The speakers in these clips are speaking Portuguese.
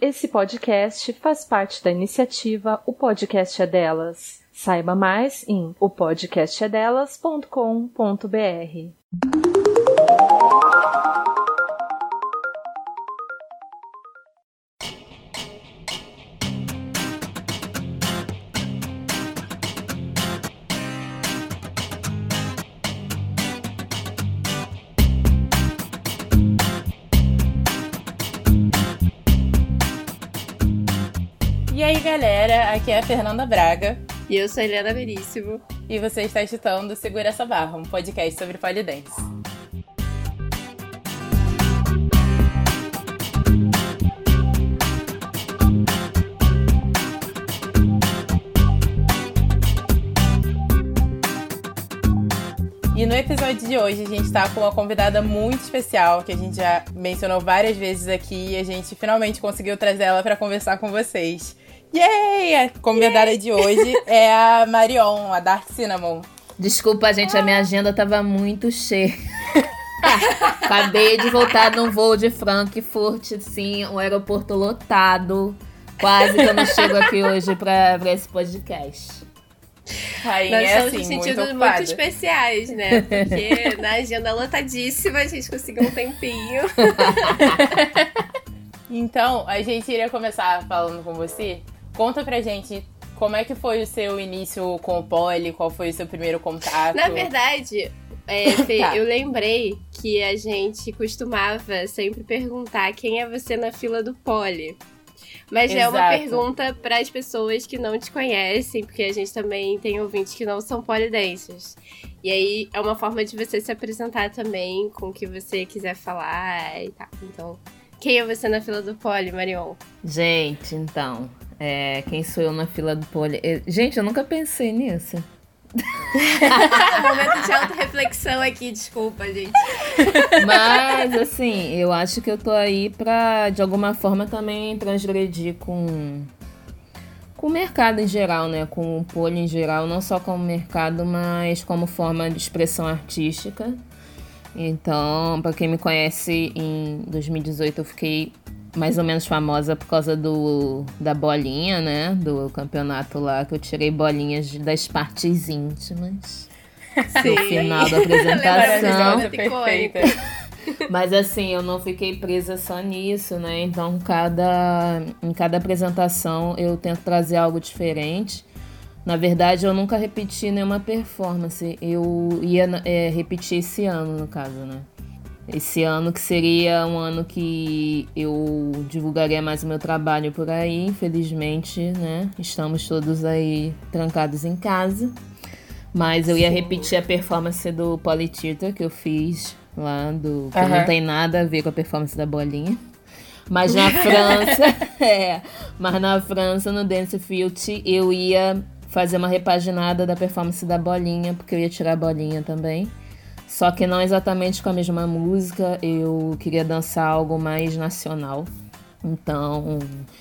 Esse podcast faz parte da iniciativa O Podcast é Delas. Saiba mais em opodcastedelas.com.br. aqui é a Fernanda Braga. E eu sou a Helena Veríssimo. E você está escutando Segura essa Barra, um podcast sobre polidense. E no episódio de hoje a gente está com uma convidada muito especial que a gente já mencionou várias vezes aqui e a gente finalmente conseguiu trazer ela para conversar com vocês. Yay! A convidada Yay! de hoje é a Marion, a Dark Cinnamon. Desculpa, gente, a minha agenda tava muito cheia. Acabei de voltar num voo de Frankfurt, sim, um aeroporto lotado. Quase que eu não chego aqui hoje pra, pra esse podcast. Rainha Nós estamos é assim, sentindo muito, muito, especiais, né? Porque na agenda lotadíssima a gente conseguiu um tempinho. então, a gente iria começar falando com você Conta pra gente como é que foi o seu início com o Poli, qual foi o seu primeiro contato? Na verdade, é, Fê, tá. eu lembrei que a gente costumava sempre perguntar quem é você na fila do Poli. Mas Exato. é uma pergunta para as pessoas que não te conhecem, porque a gente também tem ouvintes que não são polidenses. E aí é uma forma de você se apresentar também com o que você quiser falar e tal. Então, quem é você na fila do Poli, Marion? Gente, então, é, quem sou eu na fila do poli? Gente, eu nunca pensei nisso. Momento de auto-reflexão aqui, desculpa, gente. Mas, assim, eu acho que eu tô aí pra, de alguma forma, também transgredir com, com o mercado em geral, né? Com o poli em geral, não só como mercado, mas como forma de expressão artística. Então, para quem me conhece, em 2018 eu fiquei mais ou menos famosa por causa do da bolinha, né? Do campeonato lá, que eu tirei bolinhas das partes íntimas. Sim. No final da apresentação. Mas assim, eu não fiquei presa só nisso, né? Então, cada, em cada apresentação eu tento trazer algo diferente. Na verdade, eu nunca repeti nenhuma performance. Eu ia é, repetir esse ano, no caso, né? Esse ano que seria um ano que eu divulgaria mais o meu trabalho por aí. Infelizmente, né? Estamos todos aí trancados em casa. Mas eu ia repetir a performance do Polytheater que eu fiz lá, do que uhum. não tem nada a ver com a performance da bolinha. Mas na França, é, mas na França, no Dance Field, eu ia fazer uma repaginada da performance da bolinha, porque eu ia tirar a bolinha também. Só que não exatamente com a mesma música, eu queria dançar algo mais nacional. Então,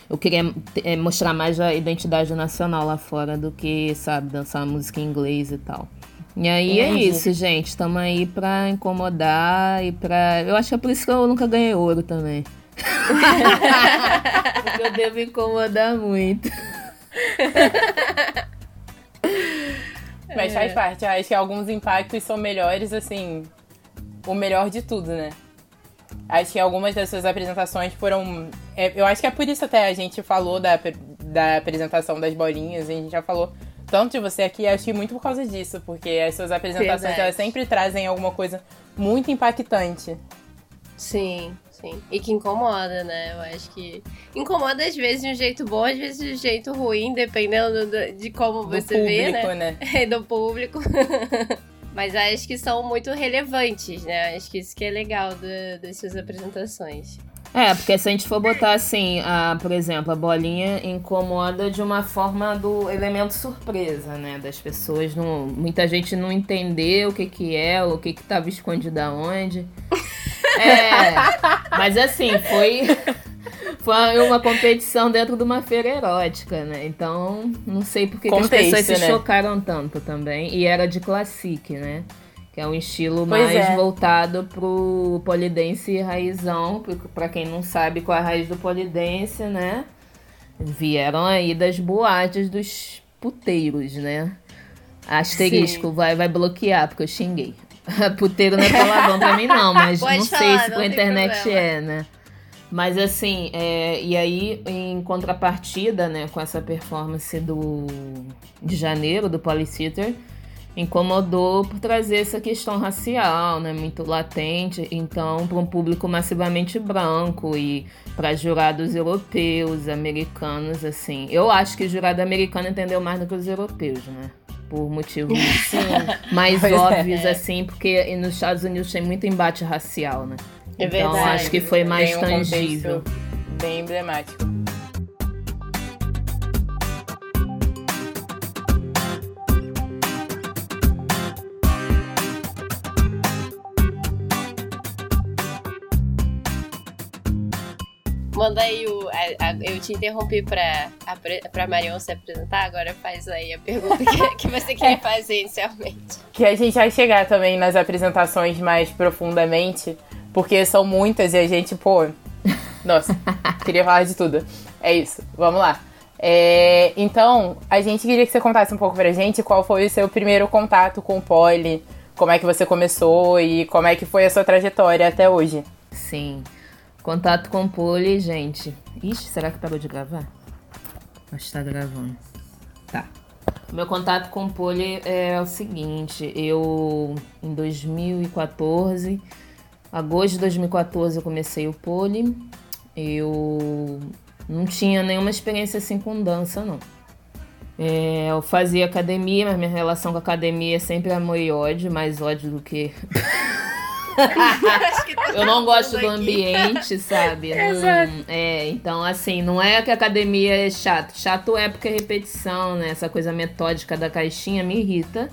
eu queria é, mostrar mais a identidade nacional lá fora do que, sabe, dançar música em inglês e tal. E aí é isso, gente. Estamos aí pra incomodar e pra. Eu acho que é por isso que eu nunca ganhei ouro também. Porque eu devo incomodar muito. Mas faz é. parte. Acho que alguns impactos são melhores, assim, o melhor de tudo, né? Acho que algumas das suas apresentações foram. É, eu acho que é por isso até a gente falou da, da apresentação das bolinhas, a gente já falou tanto de você aqui, acho que muito por causa disso, porque as suas apresentações elas sempre trazem alguma coisa muito impactante. Sim sim. E que incomoda, né? Eu acho que incomoda às vezes de um jeito bom, às vezes de um jeito ruim, dependendo de como do você público, vê, né? né? do público. Mas acho que são muito relevantes, né? Acho que isso que é legal do, das suas apresentações. É, porque se a gente for botar assim, a, por exemplo, a bolinha incomoda de uma forma do elemento surpresa, né? Das pessoas não. Muita gente não entendeu o que, que é, o que, que tava escondido aonde. É, mas assim, foi. Foi uma competição dentro de uma feira erótica, né? Então, não sei por que, as pessoas né? se chocaram tanto também. E era de classique, né? que é um estilo pois mais é. voltado pro polidense raizão, para quem não sabe qual é a raiz do polidense, né? Vieram aí das boates dos puteiros, né? Asterisco, vai, vai bloquear, porque eu xinguei. Puteiro não é palavrão pra mim, não, mas Pode não falar, sei se pela internet problema. é, né? Mas assim, é, e aí em contrapartida, né, com essa performance do de janeiro do Polysitter, incomodou por trazer essa questão racial, né, muito latente, então para um público massivamente branco e para jurados europeus, americanos, assim. Eu acho que o jurado americano entendeu mais do que os europeus, né? Por motivos mais pois é. óbvios, é. assim, porque nos Estados Unidos tem muito embate racial, né? É então verdade. acho que foi mais um tangível. Bem emblemático. Manda aí o. A, a, eu te interrompi pra, a, pra Marion se apresentar, agora faz aí a pergunta que, que você queria fazer inicialmente. Que a gente vai chegar também nas apresentações mais profundamente, porque são muitas e a gente, pô. Nossa, queria falar de tudo. É isso, vamos lá. É, então, a gente queria que você contasse um pouco pra gente qual foi o seu primeiro contato com o Poli, como é que você começou e como é que foi a sua trajetória até hoje. Sim. Contato com o Poli, gente. Ixi, será que parou de gravar? Acho que tá gravando. Tá. Meu contato com o Poli é o seguinte, eu em 2014, agosto de 2014 eu comecei o Poli. Eu não tinha nenhuma experiência assim com dança, não. É, eu fazia academia, mas minha relação com academia é sempre amor e ódio, mais ódio do que eu não gosto do ambiente, sabe? Exato. Não, é, então, assim, não é que a academia é chato. Chato é porque é repetição, né? Essa coisa metódica da caixinha me irrita.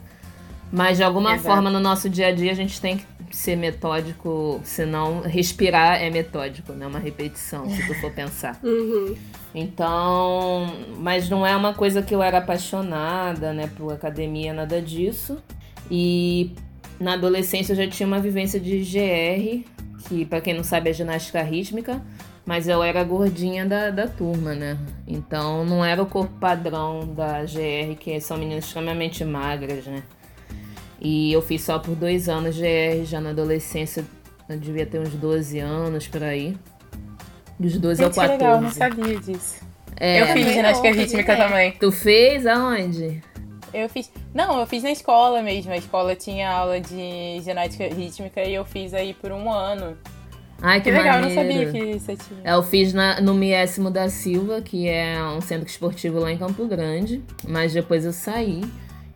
Mas de alguma Exato. forma no nosso dia a dia a gente tem que ser metódico, senão respirar é metódico, né? Uma repetição, se tu for pensar. Uhum. Então, mas não é uma coisa que eu era apaixonada, né, por academia, nada disso. E na adolescência eu já tinha uma vivência de GR, que para quem não sabe é ginástica rítmica, mas eu era gordinha da, da turma, né? Então não era o corpo padrão da GR, que são meninas extremamente magras, né? E eu fiz só por dois anos GR, já na adolescência eu devia ter uns 12 anos por aí. Dos 12 Gente, ao 14. legal, não sabia disso. É, eu fiz ginástica rítmica também. Tu fez aonde? Eu fiz. Não, eu fiz na escola mesmo. A escola tinha aula de ginástica rítmica e eu fiz aí por um ano. Ai, que, que legal, eu não sabia que você tinha. Eu fiz na, no Miésimo da Silva, que é um centro esportivo lá em Campo Grande, mas depois eu saí.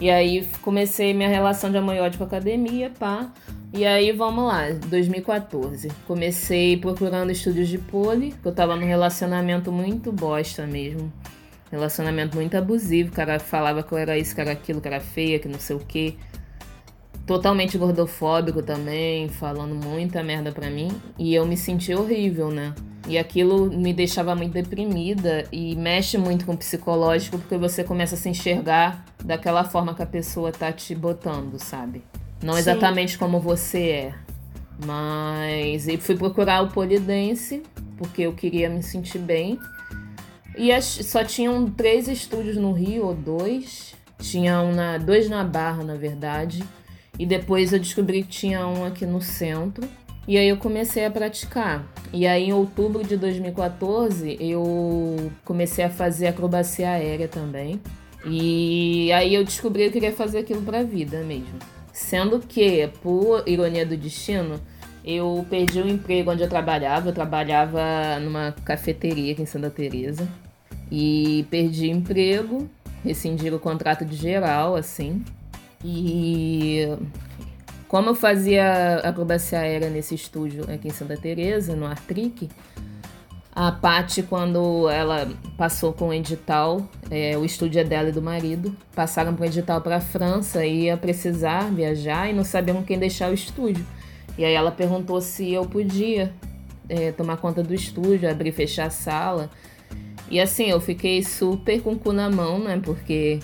E aí comecei minha relação de amor e ódio com a academia, pá. E aí, vamos lá, 2014. Comecei procurando estúdios de pole, que eu tava num relacionamento muito bosta mesmo. Relacionamento muito abusivo, o cara falava que eu era isso, que era aquilo, que era feia, que não sei o quê. Totalmente gordofóbico também, falando muita merda pra mim. E eu me senti horrível, né? E aquilo me deixava muito deprimida e mexe muito com o psicológico, porque você começa a se enxergar daquela forma que a pessoa tá te botando, sabe? Não Sim. exatamente como você é. Mas. E fui procurar o polidense, porque eu queria me sentir bem. E as, só tinham três estúdios no Rio, ou dois. Tinha um na, dois na Barra, na verdade. E depois eu descobri que tinha um aqui no centro. E aí eu comecei a praticar. E aí em outubro de 2014 eu comecei a fazer acrobacia aérea também. E aí eu descobri que eu queria fazer aquilo pra vida mesmo. Sendo que, por ironia do destino, eu perdi o emprego onde eu trabalhava. Eu trabalhava numa cafeteria aqui em Santa Teresa e perdi emprego, rescindiram o contrato de geral, assim. E como eu fazia acrobacia aérea nesse estúdio aqui em Santa Teresa, no Artric, a Paty, quando ela passou com o edital, é, o estúdio é dela e do marido, passaram para o edital para a França e ia precisar viajar e não sabiam quem deixar o estúdio. E aí ela perguntou se eu podia é, tomar conta do estúdio, abrir e fechar a sala. E assim, eu fiquei super com o cu na mão, né? Porque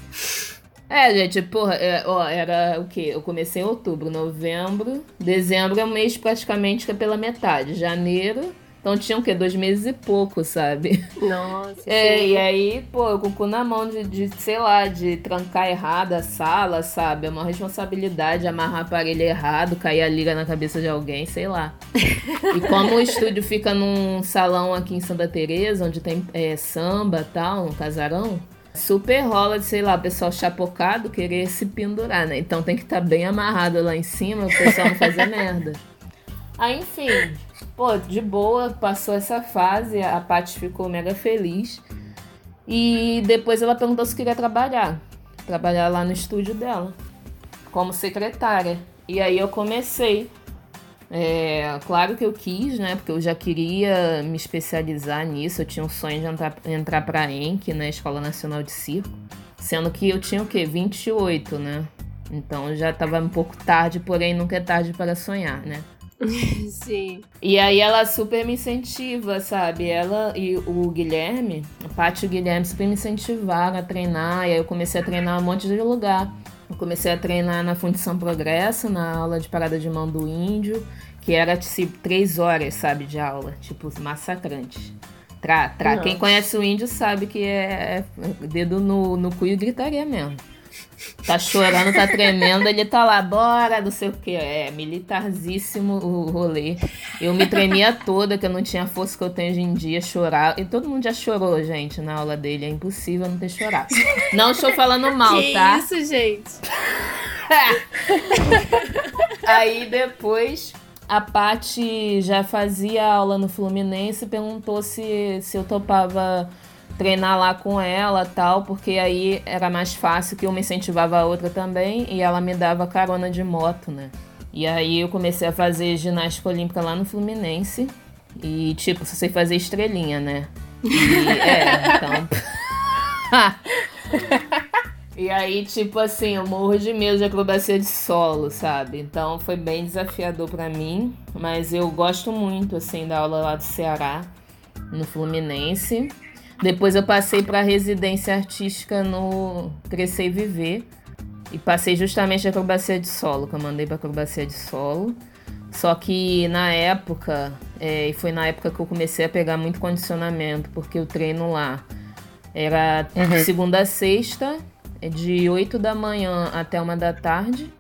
É, gente, porra, é, ó, era o quê? Eu comecei em outubro, novembro, dezembro é um mês praticamente que é pela metade. Janeiro, então tinha o quê? Dois meses e pouco, sabe? Nossa. É, sim. e aí, pô, com o cu na mão de, de, sei lá, de trancar errado a sala, sabe? É uma responsabilidade amarrar aparelho errado, cair a liga na cabeça de alguém, sei lá. e como o estúdio fica num salão aqui em Santa Teresa, onde tem é, samba e tal, um casarão, Super rola de, sei lá, pessoal chapocado querer se pendurar, né? Então tem que estar tá bem amarrado lá em cima, o pessoal não fazer merda. Aí, enfim, pô, de boa, passou essa fase, a Paty ficou mega feliz. E depois ela perguntou se queria trabalhar. Trabalhar lá no estúdio dela, como secretária. E aí eu comecei. É, claro que eu quis, né? Porque eu já queria me especializar nisso. Eu tinha um sonho de entrar, entrar pra ENC, né? Escola Nacional de Circo. Sendo que eu tinha o quê? 28, né? Então já tava um pouco tarde, porém nunca é tarde para sonhar, né? Sim. E aí ela super me incentiva, sabe? Ela e o Guilherme, a Paty e o Guilherme super me incentivaram a treinar. E aí eu comecei a treinar um monte de lugar. Eu comecei a treinar na Fundição Progresso, na aula de parada de mão do índio, que era tipo três horas, sabe, de aula, tipo massacrante. Tra, tra. Quem conhece o índio sabe que é, é dedo no, no cu e gritaria mesmo. Tá chorando, tá tremendo, ele tá lá, bora, não sei o que. É, militarzíssimo o rolê. Eu me tremia toda, que eu não tinha força que eu tenho hoje em dia, chorar. E todo mundo já chorou, gente, na aula dele. É impossível não ter chorado. Não estou falando mal, que tá? Isso, gente. Aí depois a Pati já fazia aula no Fluminense e perguntou se, se eu topava treinar lá com ela tal, porque aí era mais fácil que uma incentivava a outra também e ela me dava carona de moto, né? E aí eu comecei a fazer ginástica olímpica lá no Fluminense. E tipo, só sei fazer estrelinha, né? E, é, então. e aí, tipo assim, eu morro de medo de acrobacia de solo, sabe? Então foi bem desafiador para mim. Mas eu gosto muito, assim, da aula lá do Ceará, no Fluminense. Depois eu passei para residência artística no Crescer e Viver. E passei justamente a acrobacia de solo, que eu mandei para acrobacia de solo. Só que na época, é, e foi na época que eu comecei a pegar muito condicionamento, porque o treino lá era uhum. segunda a sexta, é de 8 da manhã até uma da tarde.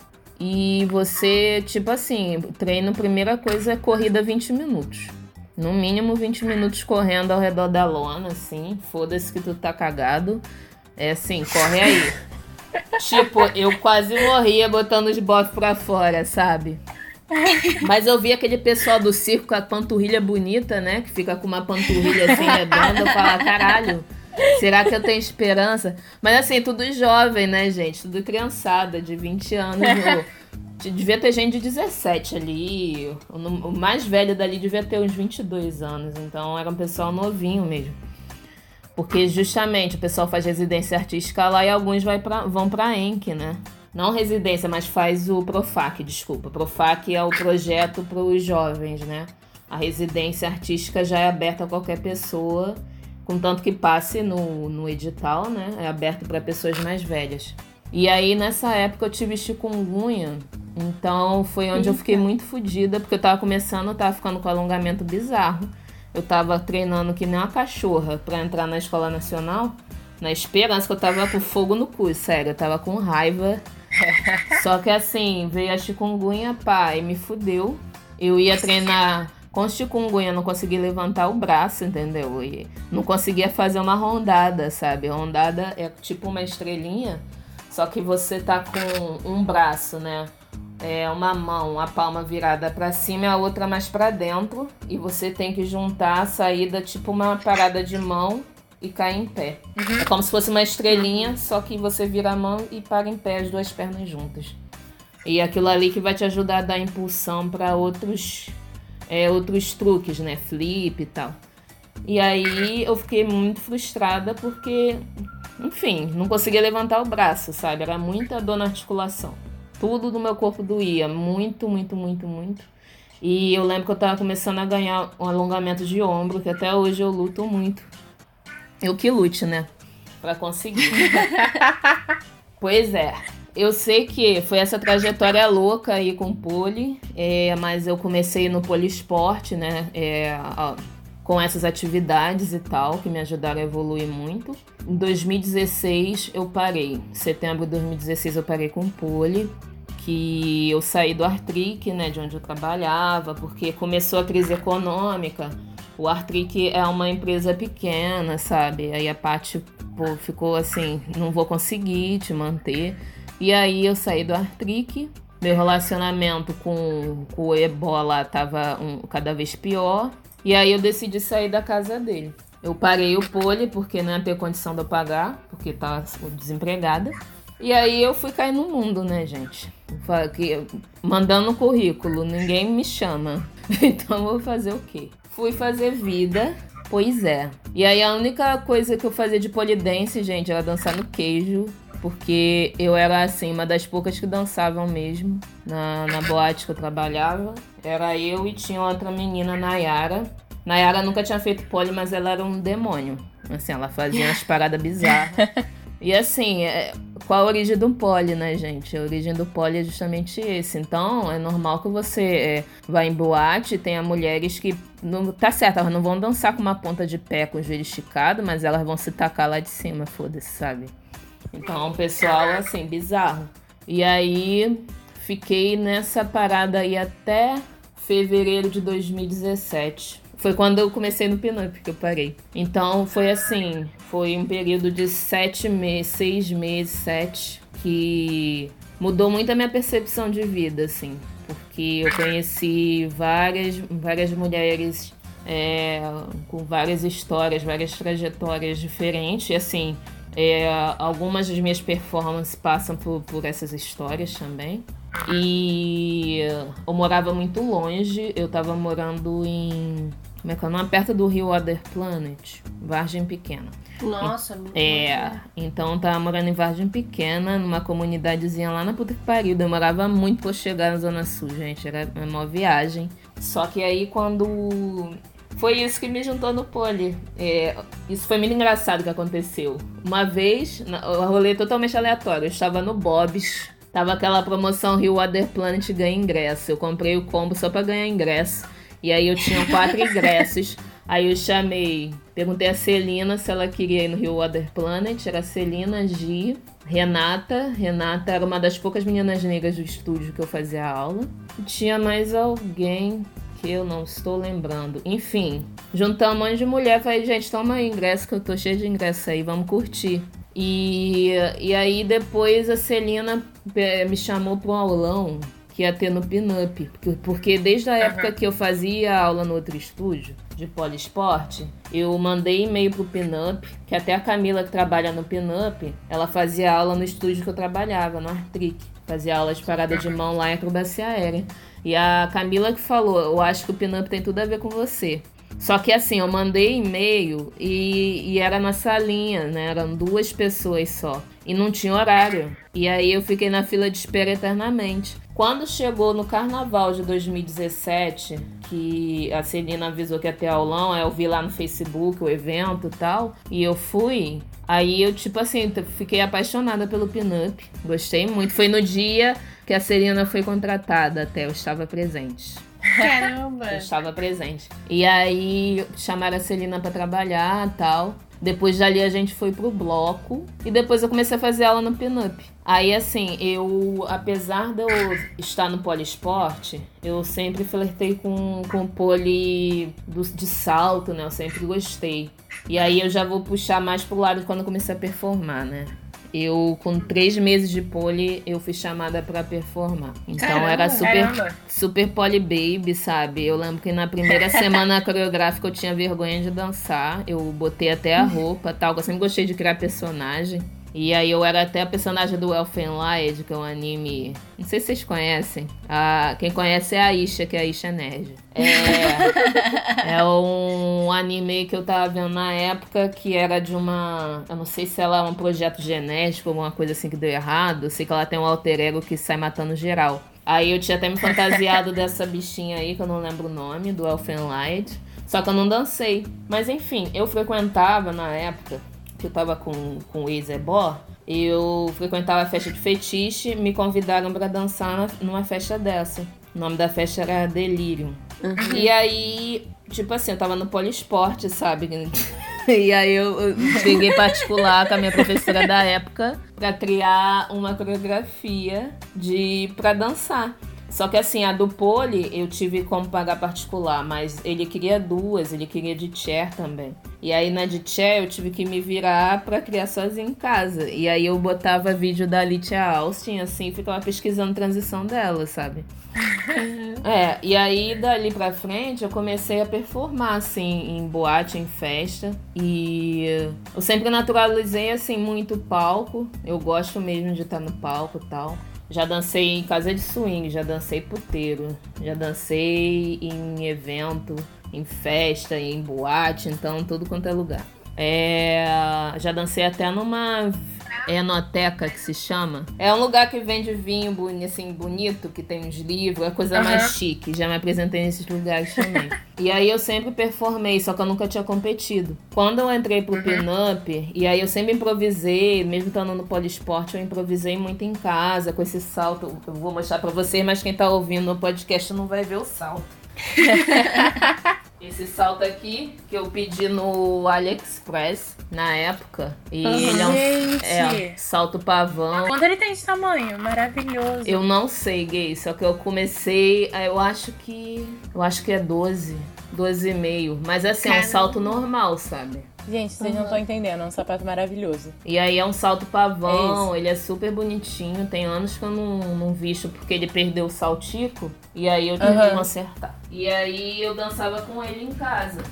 E você, tipo assim, treino, primeira coisa é corrida 20 minutos. No mínimo 20 minutos correndo ao redor da lona, assim. Foda-se que tu tá cagado. É assim, corre aí. tipo, eu quase morria botando os bofs pra fora, sabe? Mas eu vi aquele pessoal do circo com a panturrilha bonita, né? Que fica com uma panturrilha assim redonda. Eu falo, caralho, será que eu tenho esperança? Mas assim, tudo jovem, né, gente? Tudo criançada, de 20 anos. Devia ter gente de 17 ali. O mais velho dali devia ter uns 22 anos. Então era um pessoal novinho mesmo. Porque justamente o pessoal faz residência artística lá e alguns vai pra, vão pra ENC, né? Não residência, mas faz o Profac, desculpa. Profac é o projeto para os jovens, né? A residência artística já é aberta a qualquer pessoa, contanto que passe no, no edital, né? É aberto para pessoas mais velhas. E aí, nessa época, eu tive chikungunya então foi onde Eita. eu fiquei muito fodida, porque eu tava começando, eu tava ficando com alongamento bizarro. Eu tava treinando que nem uma cachorra para entrar na escola nacional, na esperança que eu tava com fogo no cu, sério, eu tava com raiva. Só que assim, veio a chikungunya, pá, e me fudeu. Eu ia treinar com chikungunya, não consegui levantar o braço, entendeu? E não conseguia fazer uma rondada, sabe? Rondada é tipo uma estrelinha, só que você tá com um braço, né? É, uma mão, a palma virada para cima e a outra mais para dentro. E você tem que juntar a saída tipo uma parada de mão e cair em pé. Uhum. É como se fosse uma estrelinha, só que você vira a mão e para em pé as duas pernas juntas. E aquilo ali que vai te ajudar a dar impulsão para outros é, outros truques, né? Flip e tal. E aí eu fiquei muito frustrada porque, enfim, não conseguia levantar o braço, sabe? Era muita dor na articulação tudo do meu corpo doía, muito, muito, muito, muito. E eu lembro que eu tava começando a ganhar um alongamento de ombro, que até hoje eu luto muito. Eu que lute, né? Pra conseguir. Pois é. Eu sei que foi essa trajetória louca aí com o pole, é, mas eu comecei no poliesporte, né? É, com essas atividades e tal, que me ajudaram a evoluir muito. Em 2016 eu parei. Em setembro de 2016 eu parei com pole, que eu saí do Artric, né, de onde eu trabalhava, porque começou a crise econômica. O Artric é uma empresa pequena, sabe? Aí a Paty ficou assim, não vou conseguir te manter. E aí eu saí do Artric, meu relacionamento com, com o Ebola tava um, cada vez pior. E aí eu decidi sair da casa dele. Eu parei o pole porque não ia ter condição de eu pagar, porque tava desempregada. E aí eu fui cair no mundo, né, gente? Mandando currículo, ninguém me chama. Então vou fazer o quê? Fui fazer vida, pois é. E aí a única coisa que eu fazia de polidense, gente, era dançar no queijo porque eu era assim, uma das poucas que dançavam mesmo na, na boate que eu trabalhava. Era eu e tinha outra menina, Nayara. Nayara nunca tinha feito pole, mas ela era um demônio. Assim, ela fazia umas paradas bizarras. E assim, é, qual a origem do pole, né, gente? A origem do pole é justamente esse. Então, é normal que você é, vá em boate e tenha mulheres que. Não, tá certo, elas não vão dançar com uma ponta de pé com o joelho esticado, mas elas vão se tacar lá de cima, foda-se, sabe? Então, pessoal assim, bizarro. E aí fiquei nessa parada aí até fevereiro de 2017. Foi quando eu comecei no Pinup que eu parei. Então foi assim, foi um período de sete meses, seis meses, sete, que mudou muito a minha percepção de vida, assim. Porque eu conheci várias, várias mulheres é, com várias histórias, várias trajetórias diferentes. E assim, é, algumas das minhas performances passam por, por essas histórias também. E eu morava muito longe, eu tava morando em. Como é que é o nome? Perto do Rio Other Planet, Vargem Pequena. Nossa, muito É, bom. então eu tava morando em Vargem Pequena, numa comunidadezinha lá na puta que pariu. Demorava muito pra chegar na Zona Sul, gente. Era uma viagem. Só que aí quando foi isso que me juntou no pole. É, isso foi muito engraçado que aconteceu. Uma vez, o rolê totalmente aleatório, eu estava no Bob's, tava aquela promoção Rio Water Planet ganha ingresso. Eu comprei o combo só para ganhar ingresso. E aí eu tinha quatro ingressos. Aí eu chamei, perguntei a Celina se ela queria ir no Rio Water Planet. Era Celina, Gi, Renata. Renata era uma das poucas meninas negras do estúdio que eu fazia aula. E tinha mais alguém que eu não estou lembrando. Enfim, juntamos um monte de mulher. Falei, gente, toma aí ingresso que eu tô cheio de ingresso aí, vamos curtir. E, e aí depois a Celina é, me chamou para um aulão que ia ter no Pinup. Porque, porque desde a época uhum. que eu fazia aula no outro estúdio de poliesporte, eu mandei e-mail pro Pinup, que até a Camila que trabalha no Pinup, ela fazia aula no estúdio que eu trabalhava, no Artric. Fazia aula de parada de mão lá em acrobacia aérea. E a Camila que falou, eu acho que o Pinup tem tudo a ver com você. Só que assim, eu mandei e-mail e, e era na salinha, né? Eram duas pessoas só. E não tinha horário. E aí eu fiquei na fila de espera eternamente. Quando chegou no carnaval de 2017, que a Celina avisou que ia ter aulão, eu vi lá no Facebook o evento e tal, e eu fui. Aí eu, tipo assim, fiquei apaixonada pelo Pinup. Gostei muito. Foi no dia que a Serena foi contratada até, eu estava presente. Caramba! Eu estava presente. E aí chamaram a Celina para trabalhar tal. Depois dali a gente foi pro bloco e depois eu comecei a fazer aula no Pinup. Aí assim, eu, apesar de eu estar no poliesporte, eu sempre flertei com, com poli do, de salto, né? Eu sempre gostei. E aí eu já vou puxar mais pro lado quando eu comecei a performar, né? Eu com três meses de pole eu fui chamada para performar. Então caramba, era super caramba. super pole baby, sabe? Eu lembro que na primeira semana coreográfica eu tinha vergonha de dançar. Eu botei até a roupa, tal. Eu sempre gostei de criar personagem. E aí eu era até a personagem do Elfenlied, que é um anime. Não sei se vocês conhecem. Ah, quem conhece é a Isha, que é a Isha Nerd. É, é um anime que eu tava vendo na época que era de uma. Eu não sei se ela é um projeto genético, alguma coisa assim que deu errado. Eu sei que ela tem um alter ego que sai matando geral. Aí eu tinha até me fantasiado dessa bichinha aí, que eu não lembro o nome, do Elfenlied. Só que eu não dancei. Mas enfim, eu frequentava na época que eu tava com, com o ex-ebó, eu frequentava a festa de fetiche, me convidaram para dançar numa festa dessa. O nome da festa era Delirium. Uhum. E aí, tipo assim, eu tava no poliesporte, sabe? E aí eu, eu peguei particular com a minha professora da época para criar uma coreografia de para dançar. Só que assim, a do pole eu tive como pagar particular, mas ele queria duas, ele queria de chair também. E aí na de chair eu tive que me virar para criar sozinho em casa. E aí eu botava vídeo da Alicia Austin, assim, e ficava pesquisando transição dela, sabe? é, e aí dali pra frente eu comecei a performar, assim, em boate, em festa. E eu sempre naturalizei, assim, muito palco. Eu gosto mesmo de estar no palco e tal. Já dancei em casa de swing, já dancei puteiro, já dancei em evento, em festa, em boate, então tudo quanto é lugar. É, já dancei até numa enoteca que se chama. É um lugar que vende vinho assim, bonito, que tem uns livros, é coisa uhum. mais chique. Já me apresentei nesses lugares também. e aí eu sempre performei, só que eu nunca tinha competido. Quando eu entrei pro uhum. pin-up, e aí eu sempre improvisei, mesmo estando no poliesporte, eu improvisei muito em casa, com esse salto. Eu vou mostrar pra vocês, mas quem tá ouvindo no podcast não vai ver o salto. Esse salto aqui que eu pedi no AliExpress na época. E uhum. ele é um é, salto pavão. Quanto ele tem de tamanho? Maravilhoso. Eu não sei, gay. Só que eu comecei, eu acho que. Eu acho que é 12. 12,5. Mas assim, Caramba. é um salto normal, sabe? Gente, vocês uhum. não estão entendendo, é um sapato maravilhoso. E aí é um salto pavão, é ele é super bonitinho. Tem anos que eu não, não visto porque ele perdeu o saltico. E aí eu tive uhum. que acertar. E aí eu dançava com ele em casa.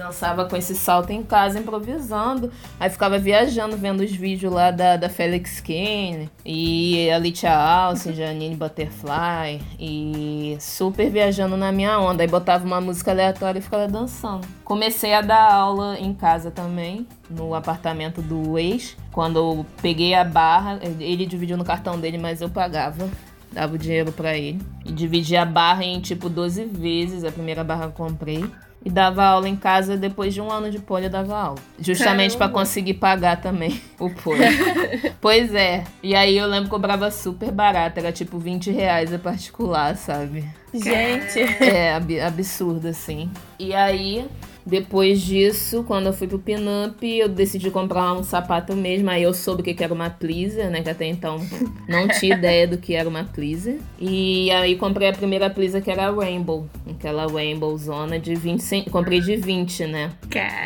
Dançava com esse salto em casa, improvisando. Aí ficava viajando, vendo os vídeos lá da, da Felix Kane e a Litia Alce, Janine Butterfly. E super viajando na minha onda. Aí botava uma música aleatória e ficava dançando. Comecei a dar aula em casa também, no apartamento do ex. Quando eu peguei a barra, ele dividiu no cartão dele, mas eu pagava dava o dinheiro para ele. E dividia a barra em tipo 12 vezes. A primeira barra eu comprei e dava aula em casa depois de um ano de poli eu dava aula. Justamente para conseguir pagar também o poli. pois é. E aí eu lembro que cobrava super barato, era tipo 20 reais a particular, sabe? Gente. É, absurdo, assim. E aí depois disso, quando eu fui pro Pinup, eu decidi comprar um sapato mesmo. Aí eu soube que era uma pleaser, né? Que até então não tinha ideia do que era uma pleaser. E aí comprei a primeira pleaser que era a Rainbow. Aquela Rainbow zona de 20 cent... Comprei de 20, né?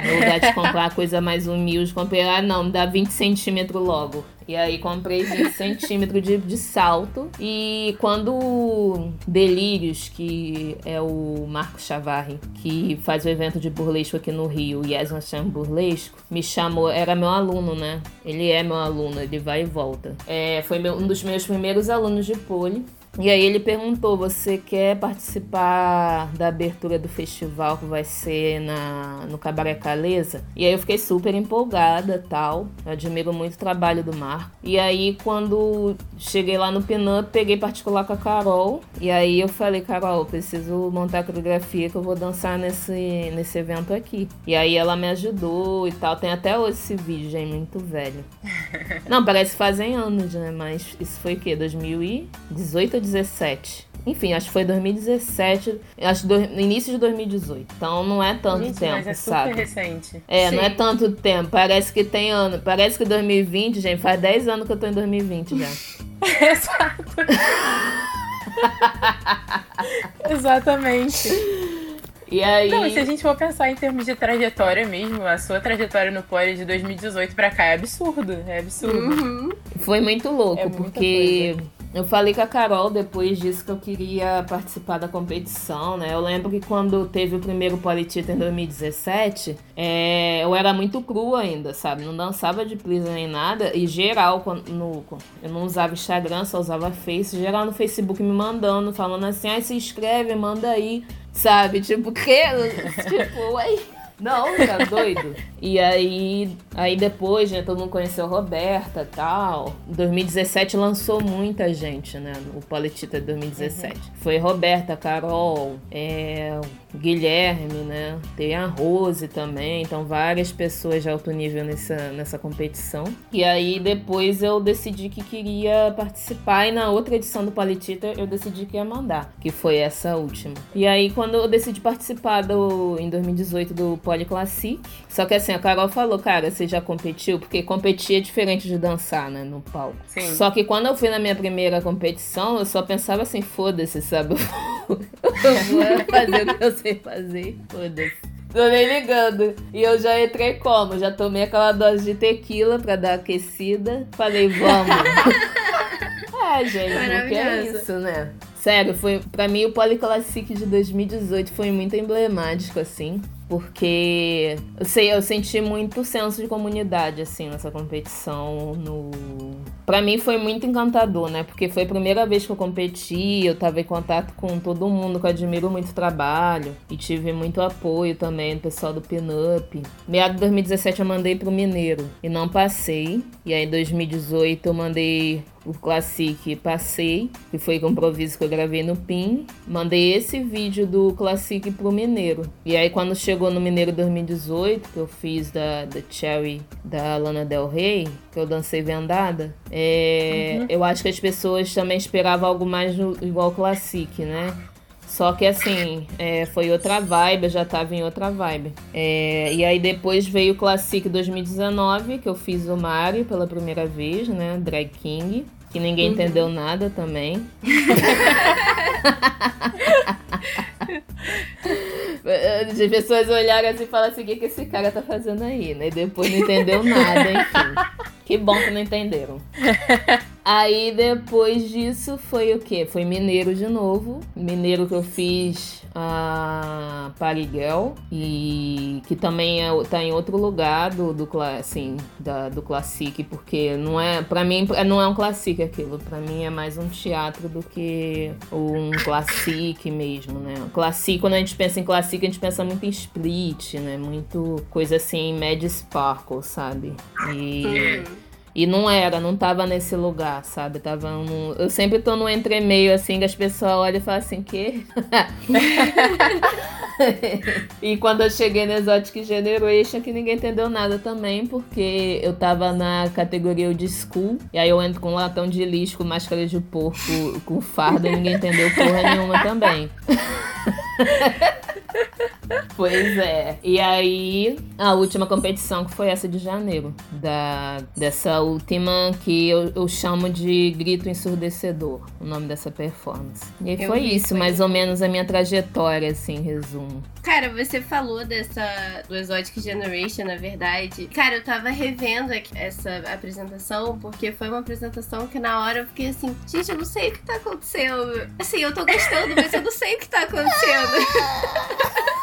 No lugar de comprar coisa mais humilde, comprei, ah não, dá 20 centímetros logo. E aí comprei 20 centímetros de, de salto. E quando Delírios, que é o Marco Chavarri, que faz o evento de burlesco aqui no Rio, Yes Chama Burlesco, me chamou, era meu aluno, né? Ele é meu aluno, ele vai e volta. É, foi meu, um dos meus primeiros alunos de pole. E aí ele perguntou: você quer participar da abertura do festival que vai ser na, no Cabaré Caleza? E aí eu fiquei super empolgada tal. Eu admiro muito o trabalho do Marco. E aí, quando cheguei lá no Pinup, peguei particular com a Carol. E aí eu falei, Carol, preciso montar a coreografia que eu vou dançar nesse, nesse evento aqui. E aí ela me ajudou e tal. Tem até hoje esse vídeo, é muito velho. Não, parece que fazem anos, né? Mas isso foi o quê? 2018 ou 2017. Enfim, acho que foi 2017, acho do, no início de 2018. Então não é tanto gente, tempo, mas é sabe? super recente. É, Sim. não é tanto tempo. Parece que tem ano. Parece que 2020, gente, faz 10 anos que eu tô em 2020 já. Exato. Exatamente. E aí. Não, e se a gente for pensar em termos de trajetória mesmo, a sua trajetória no Poli de 2018 pra cá é absurdo. É absurdo. Uhum. Foi muito louco, é porque. Eu falei com a Carol depois disso que eu queria participar da competição, né? Eu lembro que quando teve o primeiro Politita em 2017, é, eu era muito crua ainda, sabe? Não dançava de please nem nada. E geral, quando, no, eu não usava Instagram, só usava Face. Geral no Facebook me mandando, falando assim, ai, se inscreve, manda aí, sabe? Tipo, que? tipo, ué Não, tá doido? E aí, aí depois, né, todo mundo conheceu a Roberta e tal. Em 2017 lançou muita gente, né, o Politita 2017. Uhum. Foi Roberta, Carol, é, Guilherme, né? Tem a Rose também, então várias pessoas de alto nível nessa, nessa competição. E aí depois eu decidi que queria participar e na outra edição do Palitita eu decidi que ia mandar, que foi essa última. E aí quando eu decidi participar do em 2018 do Poly Classic, só que assim a Carol falou, cara, você já competiu? Porque competir é diferente de dançar, né, no palco. Sim. Só que quando eu fui na minha primeira competição, eu só pensava assim, foda-se, sabe? eu vou fazer o que eu sei fazer. Foda-se. Tô nem ligando. E eu já entrei como? Já tomei aquela dose de tequila pra dar aquecida. Falei, vamos. é, gente, porque é isso, né? Sério, foi para mim o Polyclassic de 2018 foi muito emblemático assim porque eu sei, eu senti muito senso de comunidade assim nessa competição no para mim foi muito encantador, né? Porque foi a primeira vez que eu competi, eu tava em contato com todo mundo que eu admiro muito o trabalho e tive muito apoio também do pessoal do Pinup. Meado de 2017 eu mandei pro Mineiro e não passei. E aí em 2018 eu mandei o Classic passei, que foi com improviso que eu gravei no PIN. Mandei esse vídeo do Classic pro Mineiro. E aí quando chegou no Mineiro 2018, que eu fiz da, da Cherry da Lana Del Rey, que eu dancei vendada, é, uhum. eu acho que as pessoas também esperavam algo mais no, igual Classic, né? Só que assim, é, foi outra vibe, eu já tava em outra vibe. É, e aí depois veio o Classic 2019, que eu fiz o Mario pela primeira vez, né? Drag King. Que ninguém uhum. entendeu nada também. As pessoas olharam assim e falaram assim: o que, que esse cara tá fazendo aí, né? E depois não entendeu nada, enfim. Que bom que não entenderam. Aí depois disso foi o quê? Foi Mineiro de novo. Mineiro que eu fiz a Pariguel e que também é, tá em outro lugar do, do assim, da, do Classic, porque não é, para mim não é um Classic aquilo, para mim é mais um teatro do que um Classic mesmo, né? Classic, quando a gente pensa em Classic, a gente pensa muito em Split, né? Muito coisa assim, Mad Sparkle, sabe? E e não era, não tava nesse lugar, sabe? Tava no... Eu sempre tô no entremeio, assim, que as pessoas olham e falam assim, que? e quando eu cheguei no Exotic Generation, que ninguém entendeu nada também, porque eu tava na categoria de school, e aí eu entro com um latão de lixo, com máscara de porco, com farda, e ninguém entendeu porra nenhuma também. pois é. E aí, a última competição que foi essa de janeiro. Da, dessa última que eu, eu chamo de grito ensurdecedor. O nome dessa performance. E aí foi vi, isso, foi mais isso. ou menos a minha trajetória, assim, resumo. Cara, você falou dessa do Exotic Generation, na verdade. Cara, eu tava revendo essa apresentação, porque foi uma apresentação que na hora eu fiquei assim, gente, eu não sei o que tá acontecendo. Assim, eu tô gostando, mas eu não sei o que tá acontecendo.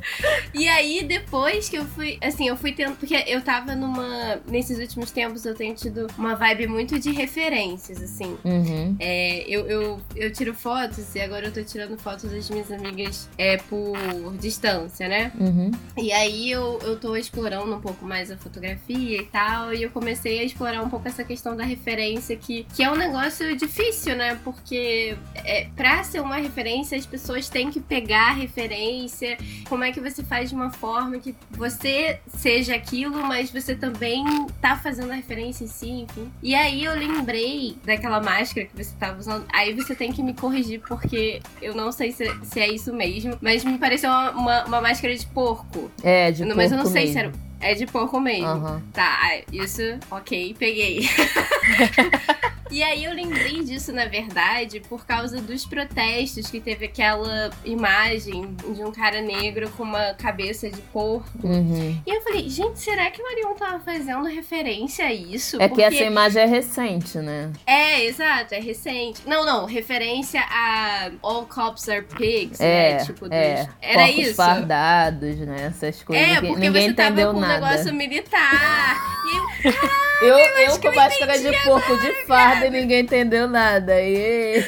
E aí, depois que eu fui. Assim, eu fui tendo. Porque eu tava numa. Nesses últimos tempos, eu tenho tido uma vibe muito de referências, assim. Uhum. É, eu, eu, eu tiro fotos e agora eu tô tirando fotos das minhas amigas é, por distância, né? Uhum. E aí eu, eu tô explorando um pouco mais a fotografia e tal. E eu comecei a explorar um pouco essa questão da referência, que, que é um negócio difícil, né? Porque é, pra ser uma referência, as pessoas têm que pegar a referência. Como é que você faz de uma forma que você seja aquilo, mas você também tá fazendo a referência em si, enfim. E aí eu lembrei daquela máscara que você tava usando. Aí você tem que me corrigir, porque eu não sei se, se é isso mesmo, mas me pareceu uma, uma, uma máscara de porco. É, de porco. Mas eu não sei mesmo. se era. É de porco mesmo. Uhum. Tá, isso, ok, peguei. E aí eu lembrei disso, na verdade, por causa dos protestos que teve aquela imagem de um cara negro com uma cabeça de porco. Uhum. E eu falei, gente, será que o Marion tava fazendo referência a isso? É Porque... que essa imagem é recente, né? É, exato, é recente. Não, não, referência a All Cops Are Pigs, é, né? Tipo, dos... é. Era Corpos isso. fardados, né? Essas coisas. É, porque Ninguém entendeu nada. Negócio militar. e eu, eu, eu, eu com máscara de porco de farda e ninguém entendeu nada. E...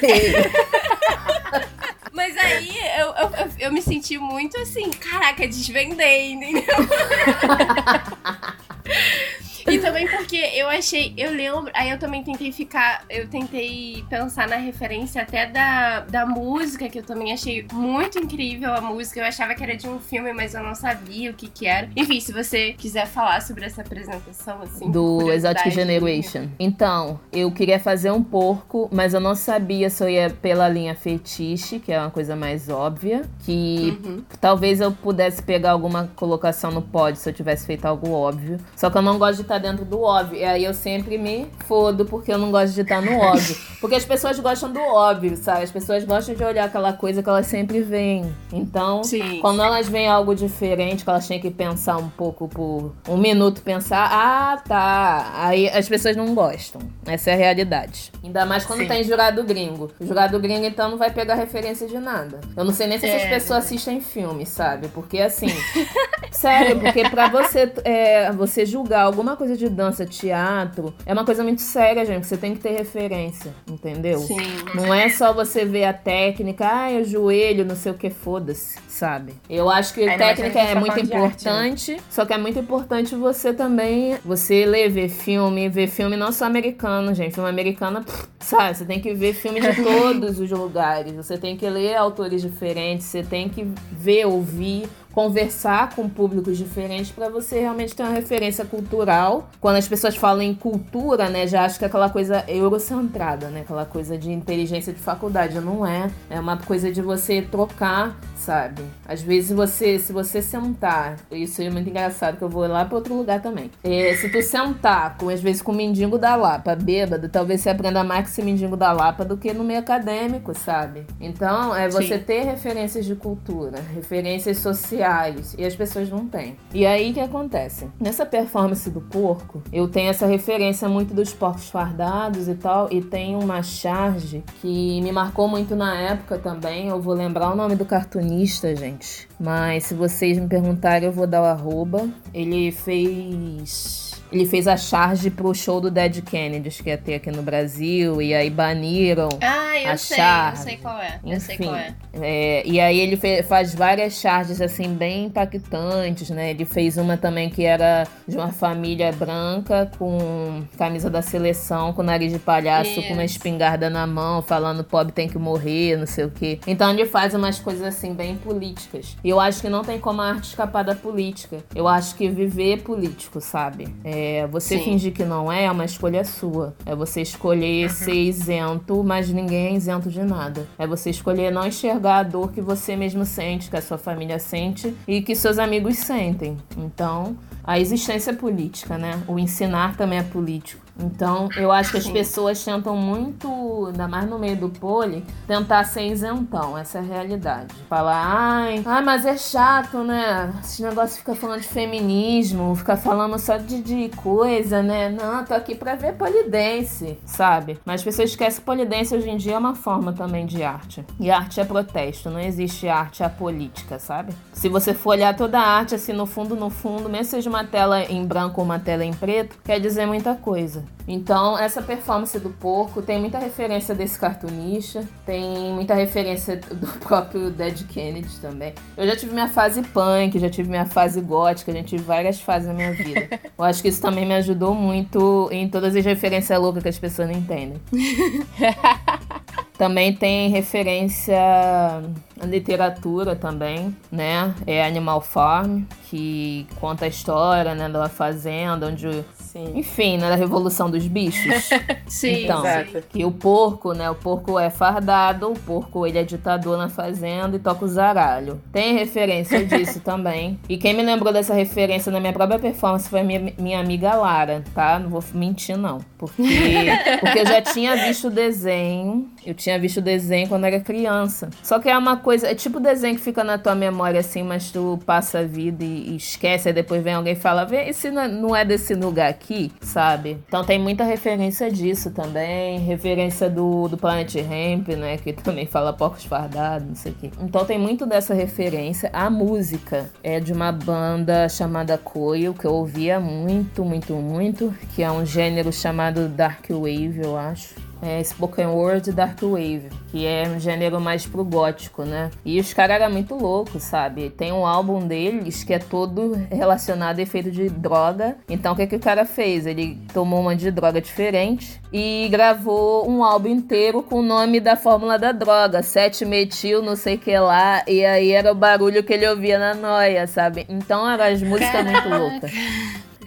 Mas aí eu, eu, eu, eu me senti muito assim, caraca, desvendei, entendeu? E também porque eu achei, eu lembro, aí eu também tentei ficar, eu tentei pensar na referência até da, da música, que eu também achei muito incrível a música. Eu achava que era de um filme, mas eu não sabia o que que era. Enfim, se você quiser falar sobre essa apresentação, assim. Do Exotic Generation. Então, eu queria fazer um porco, mas eu não sabia se eu ia pela linha fetiche, que é uma coisa mais óbvia. Que uhum. talvez eu pudesse pegar alguma colocação no pod se eu tivesse feito algo óbvio. Só que eu não gosto de estar dentro do óbvio. E aí eu sempre me fodo porque eu não gosto de estar no óbvio. Porque as pessoas gostam do óbvio, sabe? As pessoas gostam de olhar aquela coisa que elas sempre veem. Então, Sim. quando elas veem algo diferente, que elas têm que pensar um pouco por um minuto, pensar, ah, tá. Aí as pessoas não gostam. Essa é a realidade. Ainda mais quando Sim. tem jurado gringo. O jurado gringo, então, não vai pegar referência de nada. Eu não sei nem se é, essas pessoas assistem filme, sabe? Porque assim. sério, porque pra você, é, você julgar alguma coisa coisa de dança, teatro, é uma coisa muito séria, gente. Você tem que ter referência, entendeu? Sim. Não é só você ver a técnica, ah, o joelho, não sei o que, foda-se, sabe? Eu acho que a técnica é muito importante, arte, né? só que é muito importante você também, você ler, ver filme, ver filme não só americano, gente. Filme americano, sabe? Você tem que ver filme de todos os lugares. Você tem que ler autores diferentes, você tem que ver, ouvir conversar com públicos diferentes para você realmente ter uma referência cultural. Quando as pessoas falam em cultura, né, já acho que é aquela coisa eurocentrada, né, aquela coisa de inteligência de faculdade. Não é. É uma coisa de você trocar, sabe? Às vezes você, se você sentar, isso é muito engraçado que eu vou lá para outro lugar também. É, se tu sentar, com às vezes com o mendigo da Lapa, bêbado, talvez você aprenda mais com esse mendigo da Lapa do que no meio acadêmico, sabe? Então, é você Sim. ter referências de cultura, referências sociais e as pessoas não têm. E aí o que acontece? Nessa performance do porco, eu tenho essa referência muito dos porcos fardados e tal, e tem uma charge que me marcou muito na época também. Eu vou lembrar o nome do cartunista, gente. Mas se vocês me perguntarem, eu vou dar o arroba. Ele fez ele fez a charge pro show do Dead Kennedys que ia ter aqui no Brasil, e aí baniram ah, eu a sei, charge. eu sei qual é. Enfim, eu sei qual é. é e aí ele fez, faz várias charges, assim, bem impactantes, né? Ele fez uma também que era de uma família branca com camisa da seleção, com nariz de palhaço, com uma espingarda na mão, falando pobre tem que morrer, não sei o quê. Então ele faz umas coisas, assim, bem políticas. E eu acho que não tem como a arte escapar da política. Eu acho que viver é político, sabe? É, é, você Sim. fingir que não é, é uma escolha sua. É você escolher uhum. ser isento, mas ninguém é isento de nada. É você escolher não enxergar a dor que você mesmo sente, que a sua família sente e que seus amigos sentem. Então, a existência é política, né? O ensinar também é político. Então, eu acho que as pessoas tentam muito, ainda mais no meio do pole, tentar ser isentão. Essa é a realidade. Falar, ai, ai, mas é chato, né? Esse negócio fica falando de feminismo, fica falando só de, de coisa, né? Não, tô aqui pra ver polidense, sabe? Mas as pessoas esquecem que polidense hoje em dia é uma forma também de arte. E arte é protesto, não existe arte apolítica, sabe? Se você for olhar toda a arte, assim, no fundo, no fundo, mesmo seja uma tela em branco ou uma tela em preto, quer dizer muita coisa. Então, essa performance do porco tem muita referência desse cartunista, tem muita referência do próprio Dead Kennedy também. Eu já tive minha fase punk, já tive minha fase gótica, já tive várias fases na minha vida. Eu acho que isso também me ajudou muito em todas as referências loucas que as pessoas não entendem. Também tem referência à literatura também, né? É Animal Farm, que conta a história, né, da fazenda onde Sim. Enfim, né, da revolução dos bichos. Sim, então, exato. que o porco, né, o porco é fardado, o porco ele é ditador na fazenda e toca o zaralho. Tem referência disso também. E quem me lembrou dessa referência na minha própria performance foi a minha, minha amiga Lara, tá? Não vou mentir não, porque porque eu já tinha visto o desenho, eu tinha visto o desenho quando era criança. Só que é uma coisa, é tipo desenho que fica na tua memória assim, mas tu passa a vida e, e esquece, aí depois vem alguém e fala: "Vê, esse não é desse lugar aqui aqui, sabe? Então tem muita referência disso também, referência do, do Planet Ramp, né? Que também fala porcos fardados, não sei o quê. Então tem muito dessa referência. A música é de uma banda chamada Coil, que eu ouvia muito, muito, muito, que é um gênero chamado Dark Wave, eu acho. É, spoken word dark wave, que é um gênero mais pro gótico, né? E os caras eram muito loucos, sabe? Tem um álbum deles que é todo relacionado a efeito de droga. Então o que, que o cara fez? Ele tomou uma de droga diferente e gravou um álbum inteiro com o nome da fórmula da droga, 7 metil, não sei o que lá, e aí era o barulho que ele ouvia na noia, sabe? Então eram as músicas muito loucas.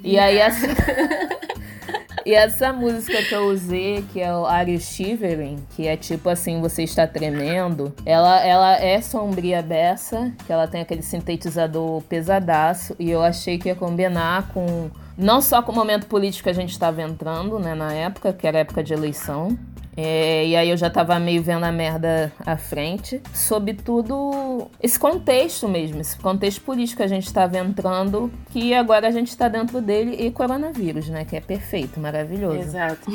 E aí essa... E essa música que eu usei, que é o Are You Shivering, que é tipo assim, você está tremendo, ela, ela é sombria beça, que ela tem aquele sintetizador pesadaço, e eu achei que ia combinar com não só com o momento político que a gente estava entrando, né, na época, que era época de eleição, é, e aí eu já tava meio vendo a merda à frente. Sobretudo esse contexto mesmo, esse contexto político que a gente estava entrando, que agora a gente está dentro dele, e coronavírus, né? Que é perfeito, maravilhoso. Exato.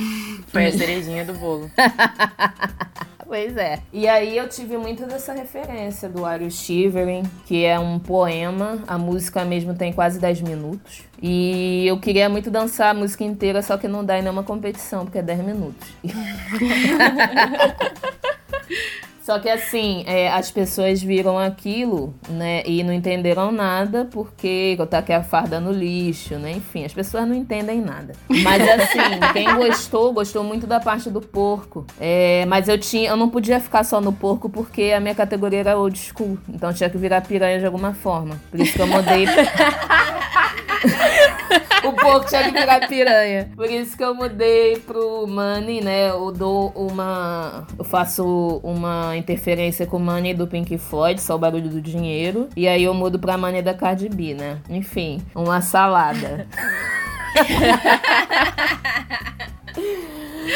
Foi a cerejinha do bolo. Pois é. E aí eu tive muito dessa referência do You Shivering, que é um poema. A música mesmo tem quase 10 minutos. E eu queria muito dançar a música inteira, só que não dá em nenhuma competição, porque é 10 minutos. Só que assim, é, as pessoas viram aquilo, né, e não entenderam nada porque eu taquei a farda no lixo, né? Enfim, as pessoas não entendem nada. Mas assim, quem gostou, gostou muito da parte do porco. É, mas eu tinha, eu não podia ficar só no porco porque a minha categoria era old school. Então tinha que virar piranha de alguma forma. Por isso que eu mudei. o porco tinha que virar piranha. Por isso que eu mudei pro Money, né? Eu dou uma. Eu faço uma interferência com o Money do Pink Floyd, só o barulho do dinheiro. E aí eu mudo pra Money da Cardi B, né? Enfim, uma salada.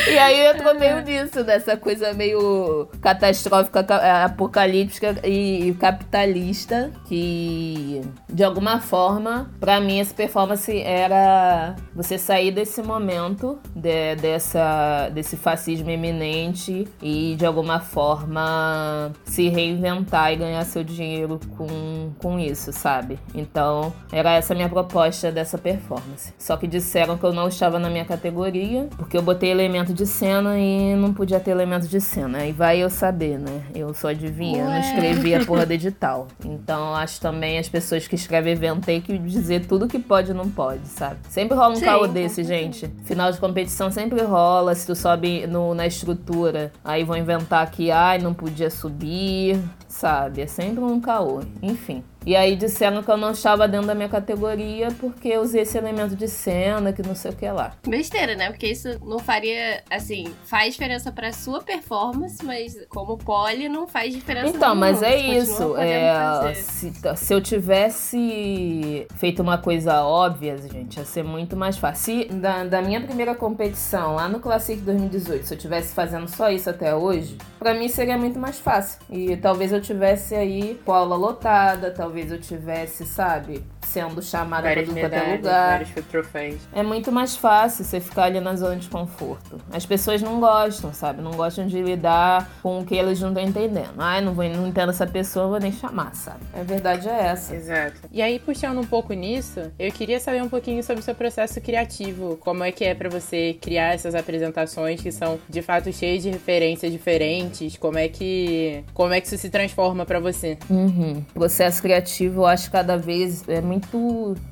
E aí entrou meio nisso, dessa coisa meio catastrófica, apocalíptica e capitalista, que de alguma forma, para mim, essa performance era você sair desse momento, de, dessa, desse fascismo eminente e de alguma forma se reinventar e ganhar seu dinheiro com, com isso, sabe? Então, era essa minha proposta dessa performance. Só que disseram que eu não estava na minha categoria, porque eu botei elemento de cena e não podia ter elemento de cena. Aí vai eu saber, né? Eu só adivinha, não escrevi a porra do edital. Então acho também as pessoas que escrevem evento têm que dizer tudo que pode e não pode, sabe? Sempre rola um Sim, caô desse, gente. Final de competição sempre rola, se tu sobe no, na estrutura, aí vão inventar que, ai, não podia subir, sabe? É sempre um caô. Enfim. E aí disseram que eu não estava dentro da minha categoria porque eu usei esse elemento de cena, que não sei o que lá. Besteira, né? Porque isso não faria, assim, faz diferença pra sua performance, mas como pole não faz diferença Então, nenhuma. mas é isso. É, se, se, eu tivesse feito uma coisa óbvia, gente, ia ser muito mais fácil. Se, da, da minha primeira competição, lá no Classic 2018, se eu tivesse fazendo só isso até hoje, para mim seria muito mais fácil. E talvez eu tivesse aí com a aula lotada, talvez talvez eu tivesse, sabe, sendo chamada para tudo quanto é lugar. troféus. É muito mais fácil você ficar ali na zona de conforto. As pessoas não gostam, sabe? Não gostam de lidar com o que eles não estão entendendo. Ai, não, vou, não entendo essa pessoa, vou nem chamar, sabe? A verdade é essa. Exato. E aí, puxando um pouco nisso, eu queria saber um pouquinho sobre o seu processo criativo. Como é que é para você criar essas apresentações que são, de fato, cheias de referências diferentes? Como é que, como é que isso se transforma para você? Uhum. Processo criativo criativo, eu acho cada vez é muito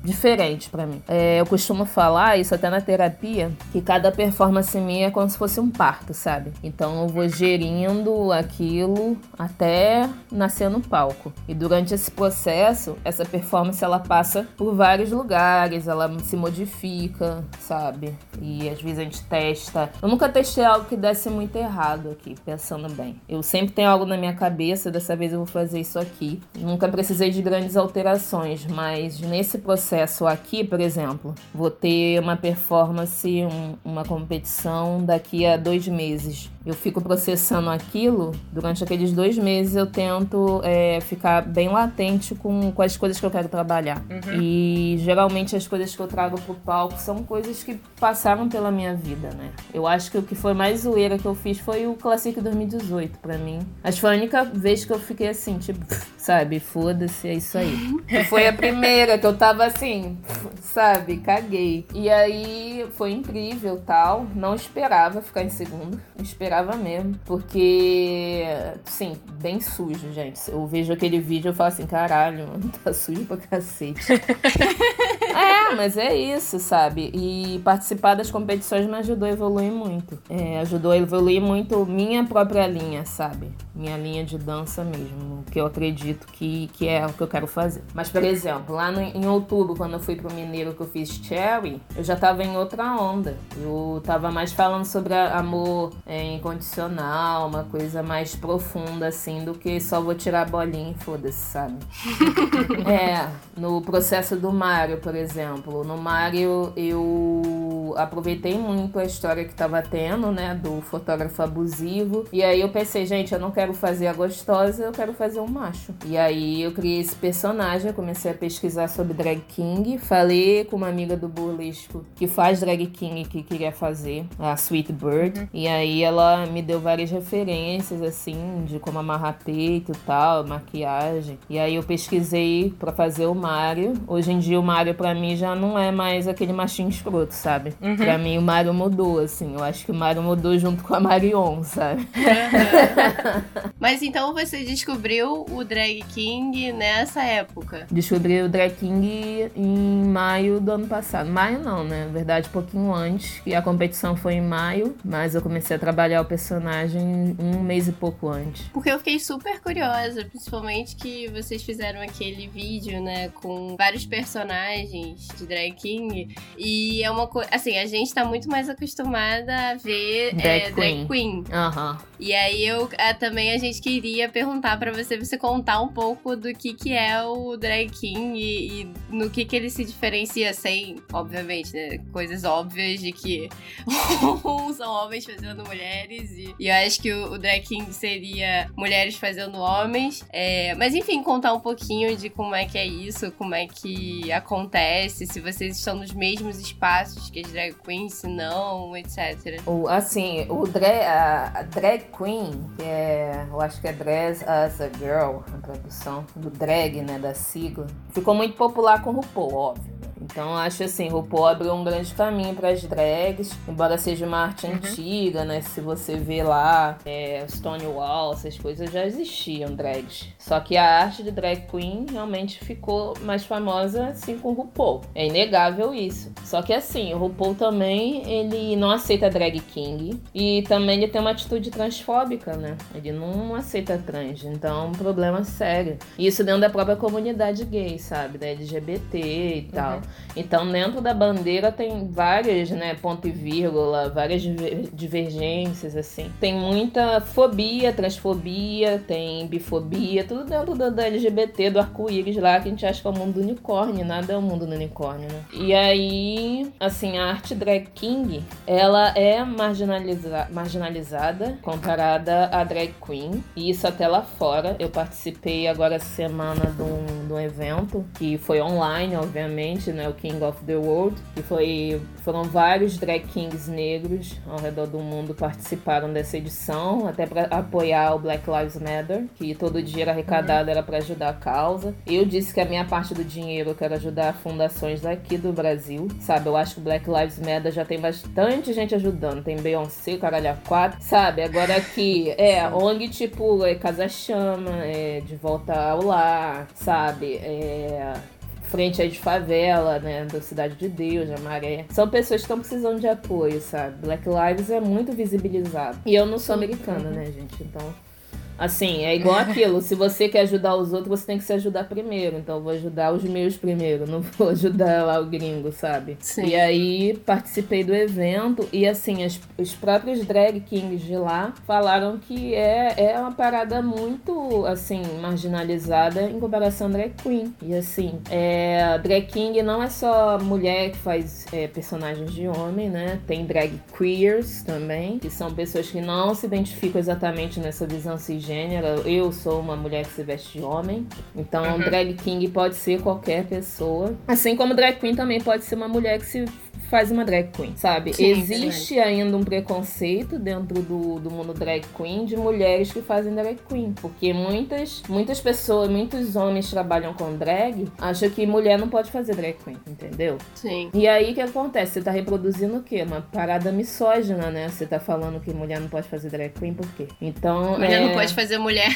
diferente para mim. É, eu costumo falar isso até na terapia, que cada performance minha é como se fosse um parto, sabe? Então eu vou gerindo aquilo até nascer no palco. E durante esse processo, essa performance ela passa por vários lugares, ela se modifica, sabe? E às vezes a gente testa. Eu nunca testei algo que desse muito errado aqui, pensando bem. Eu sempre tenho algo na minha cabeça, dessa vez eu vou fazer isso aqui. Nunca precisei de grandes alterações, mas nesse processo aqui, por exemplo, vou ter uma performance, um, uma competição daqui a dois meses. Eu fico processando aquilo, durante aqueles dois meses eu tento é, ficar bem latente com, com as coisas que eu quero trabalhar. Uhum. E geralmente as coisas que eu trago pro palco são coisas que passaram pela minha vida, né? Eu acho que o que foi mais zoeira que eu fiz foi o Classic 2018 para mim. Acho que foi a única vez que eu fiquei assim, tipo, sabe? Foda-se, é isso aí. foi a primeira que eu tava assim, sabe? Caguei. E aí foi incrível tal. Não esperava ficar em segundo. Esperava mesmo. Porque, sim, bem sujo, gente. Eu vejo aquele vídeo e falo assim, caralho, mano, tá sujo pra cacete. é, mas é isso, sabe? E participar das competições me ajudou a evoluir muito. É, ajudou a evoluir muito minha própria linha, sabe? Minha linha de dança mesmo, que eu acredito que, que é o que eu quero fazer. Mas, por exemplo, lá no, em outubro, quando eu fui pro Mineiro que eu fiz Cherry, eu já tava em outra onda. Eu tava mais falando sobre amor é, incondicional, uma coisa mais profunda, assim, do que só vou tirar a bolinha e foda-se, sabe? é, no processo do Mario, por exemplo. No Mario, eu aproveitei muito a história que tava tendo, né, do fotógrafo abusivo. E aí eu pensei, gente, eu não quero fazer a gostosa, eu quero fazer um macho. E aí eu criei esse personagem, comecei a pesquisar sobre drag king, falei com uma amiga do burlesco que faz drag king que queria fazer, a Sweet Bird. Uhum. E aí ela me deu várias referências assim de como amarrar peito e tal, maquiagem. E aí eu pesquisei para fazer o Mario. Hoje em dia o Mario para mim já não é mais aquele machinho escroto, sabe? Uhum. Para mim o Mario mudou assim. Eu acho que o Mario mudou junto com a Marion, sabe? Uhum. Mas então você descobriu o drag king nessa época? Descobri o drag king em maio do ano passado. Maio não, né? Na verdade, pouquinho antes. E a competição foi em maio, mas eu comecei a trabalhar o personagem um mês e pouco antes. Porque eu fiquei super curiosa, principalmente que vocês fizeram aquele vídeo, né, com vários personagens de drag king. E é uma coisa. Assim, a gente tá muito mais acostumada a ver drag é, queen. Drag queen. Uhum. E aí eu é, também a gente queria perguntar para você, você contar um pouco do que, que é o drag king e, e no que, que ele se diferencia sem, obviamente, né? Coisas óbvias de que são homens fazendo mulheres e, e eu acho que o, o, drag king seria mulheres fazendo homens. É, mas enfim, contar um pouquinho de como é que é isso, como é que acontece, se vocês estão nos mesmos espaços que as drag queens, se não, etc. O, assim, o drag, a, a drag queen, que é, eu acho que é Dress as a Girl, a tradução do drag, né, da sigla, ficou muito popular com o RuPaul, óbvio. Então acho assim, o RuPaul abriu um grande caminho para as drags, embora seja uma arte uhum. antiga, né? Se você vê lá, é, Stonewall, essas coisas já existiam drags. Só que a arte de drag queen realmente ficou mais famosa assim com o RuPaul. É inegável isso. Só que assim, o RuPaul também, ele não aceita drag king e também ele tem uma atitude transfóbica, né? Ele não aceita trans, então é um problema sério. Isso dentro da própria comunidade gay, sabe? Da LGBT e tal. Uhum. Então, dentro da bandeira tem várias, né, ponto e vírgula, várias divergências, assim. Tem muita fobia, transfobia, tem bifobia, tudo dentro da, da LGBT, do arco-íris lá, que a gente acha que é o mundo do unicórnio, nada é o mundo do unicórnio, né? E aí, assim, a arte drag king, ela é marginaliza marginalizada comparada à drag queen, e isso até lá fora. Eu participei agora semana de um, de um evento, que foi online, obviamente, né? O King of the World, que foi foram vários drag kings negros ao redor do mundo participaram dessa edição, até para apoiar o Black Lives Matter, que todo dia arrecadado era para ajudar a causa. Eu disse que a minha parte do dinheiro eu quero ajudar fundações aqui do Brasil, sabe? Eu acho que o Black Lives Matter já tem bastante gente ajudando, tem Beyoncé, Caralho a 4, sabe? Agora aqui é ONG tipo é Casa Chama, é De Volta ao Lar, sabe? É frente aí de favela, né? Da Cidade de Deus, de Maré. São pessoas que estão precisando de apoio, sabe? Black Lives é muito visibilizado. E eu não sou americana, né, gente? Então Assim, é igual aquilo. Se você quer ajudar os outros, você tem que se ajudar primeiro. Então, eu vou ajudar os meus primeiro, não vou ajudar lá o gringo, sabe? Sim. E aí, participei do evento e, assim, as, os próprios drag kings de lá falaram que é, é uma parada muito, assim, marginalizada em comparação a drag queen. E, assim, é, drag king não é só mulher que faz é, personagens de homem, né? Tem drag queers também, que são pessoas que não se identificam exatamente nessa visão cis gênero. Eu sou uma mulher que se veste de homem. Então, uhum. drag king pode ser qualquer pessoa. Assim como drag queen também pode ser uma mulher que se faz uma drag queen, sabe? Sim, Existe ainda um preconceito dentro do, do mundo drag queen de mulheres que fazem drag queen, porque muitas, muitas pessoas, muitos homens trabalham com drag, acham que mulher não pode fazer drag queen, entendeu? Sim. E aí o que acontece? Você tá reproduzindo o quê? Uma parada misógina, né? Você tá falando que mulher não pode fazer drag queen por quê? Então. Mulher é... não pode fazer mulher.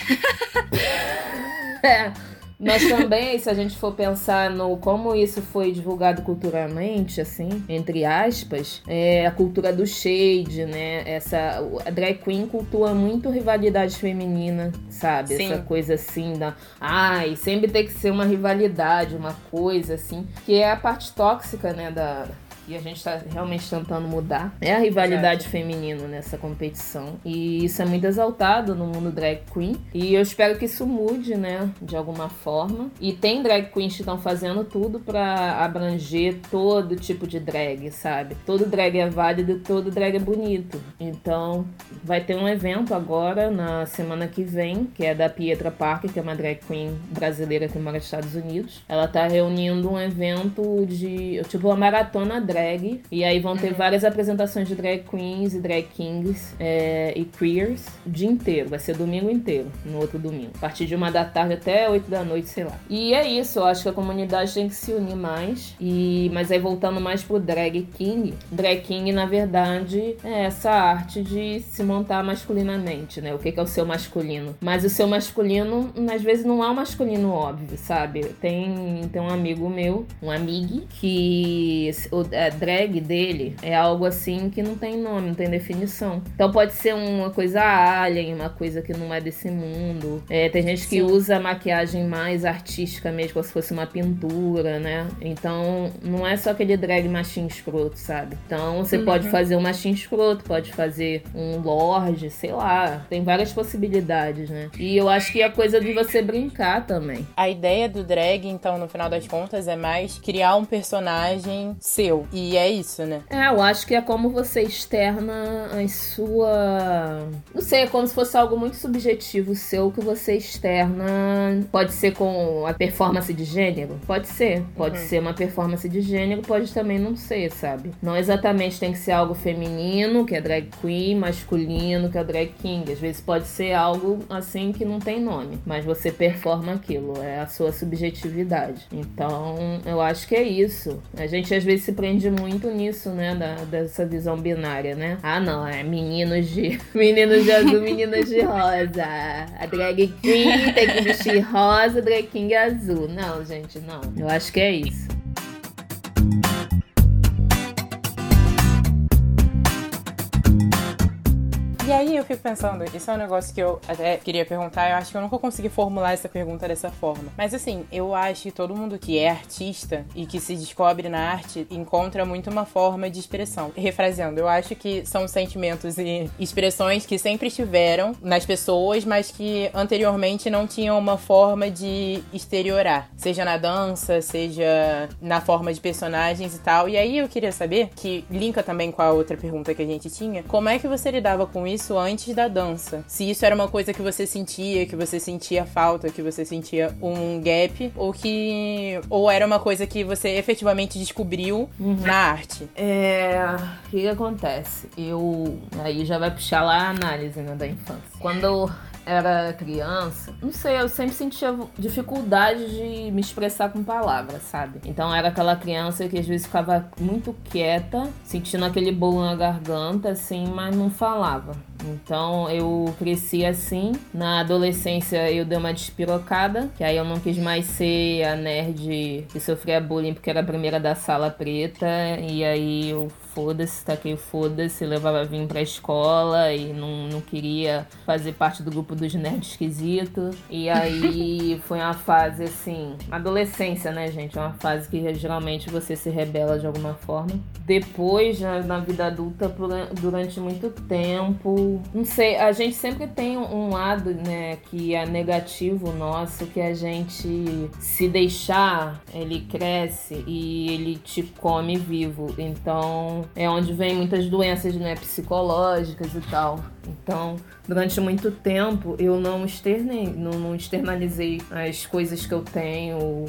é. Mas também, se a gente for pensar no como isso foi divulgado culturalmente, assim, entre aspas, é a cultura do shade, né? Essa a drag queen cultua muito rivalidade feminina, sabe? Sim. Essa coisa assim da, ai, sempre tem que ser uma rivalidade, uma coisa assim, que é a parte tóxica, né, da e a gente está realmente tentando mudar, é a rivalidade Exato. feminina nessa competição. E isso é muito exaltado no mundo drag queen. E eu espero que isso mude, né, de alguma forma. E tem drag queens que estão fazendo tudo para abranger todo tipo de drag, sabe? Todo drag é válido, todo drag é bonito. Então, vai ter um evento agora na semana que vem, que é da Pietra Parker, que é uma drag queen brasileira que mora nos Estados Unidos. Ela tá reunindo um evento de, tipo, uma maratona drag drag. E aí vão ter uhum. várias apresentações de drag queens e drag kings é, e queers o dia inteiro. Vai ser domingo inteiro, no outro domingo. A partir de uma da tarde até oito da noite, sei lá. E é isso, eu acho que a comunidade tem que se unir mais. E Mas aí voltando mais pro drag king. Drag king, na verdade, é essa arte de se montar masculinamente, né? O que é o seu masculino. Mas o seu masculino, às vezes, não é um masculino óbvio, sabe? Tem, tem um amigo meu, um amigo, que drag dele é algo assim que não tem nome, não tem definição. Então pode ser uma coisa alien, uma coisa que não é desse mundo. É, tem gente que Sim. usa maquiagem mais artística mesmo, como se fosse uma pintura, né? Então não é só aquele drag machinho escroto, sabe? Então você uhum. pode fazer um machinho escroto, pode fazer um lorde, sei lá. Tem várias possibilidades, né? E eu acho que é coisa de você brincar também. A ideia do drag, então, no final das contas, é mais criar um personagem seu. E é isso, né? É, eu acho que é como você externa a sua. Não sei, é como se fosse algo muito subjetivo seu que você externa. Pode ser com a performance de gênero? Pode ser. Pode uhum. ser uma performance de gênero, pode também não ser, sabe? Não exatamente tem que ser algo feminino, que é drag queen, masculino, que é drag king. Às vezes pode ser algo assim que não tem nome, mas você performa aquilo, é a sua subjetividade. Então, eu acho que é isso. A gente às vezes se prende depende muito nisso, né? Da, dessa visão binária, né? Ah, não, é meninos de. Meninos de azul, meninas de rosa. A drag queen tem que vestir rosa, drag king azul. Não, gente, não. Eu acho que é isso. E aí eu fico pensando, isso é um negócio que eu até queria perguntar, eu acho que eu nunca consegui formular essa pergunta dessa forma. Mas assim, eu acho que todo mundo que é artista e que se descobre na arte encontra muito uma forma de expressão. Refraseando, eu acho que são sentimentos e expressões que sempre estiveram nas pessoas, mas que anteriormente não tinham uma forma de exteriorar. Seja na dança, seja na forma de personagens e tal. E aí eu queria saber, que linka também com a outra pergunta que a gente tinha, como é que você lidava com isso? Isso antes da dança. Se isso era uma coisa que você sentia, que você sentia falta, que você sentia um gap, ou que. ou era uma coisa que você efetivamente descobriu uhum. na arte. É. O que, que acontece? Eu. Aí já vai puxar lá a análise né, da infância. Quando era criança, não sei, eu sempre sentia dificuldade de me expressar com palavras, sabe? Então era aquela criança que às vezes ficava muito quieta, sentindo aquele bolo na garganta, assim, mas não falava. Então eu cresci assim. Na adolescência eu dei uma despirocada, que aí eu não quis mais ser a nerd que sofria bullying porque era a primeira da sala preta. E aí eu foda-se, taquei foda-se, levava vinho pra escola e não, não queria fazer parte do grupo dos nerds esquisitos. E aí foi uma fase assim, adolescência, né, gente? É uma fase que geralmente você se rebela de alguma forma. Depois, já na vida adulta, durante muito tempo, não sei, a gente sempre tem um lado, né, que é negativo nosso, que a gente se deixar, ele cresce e ele te come vivo. Então, é onde vem muitas doenças né, psicológicas e tal. Então, durante muito tempo, eu não externei, não, não externalizei as coisas que eu tenho,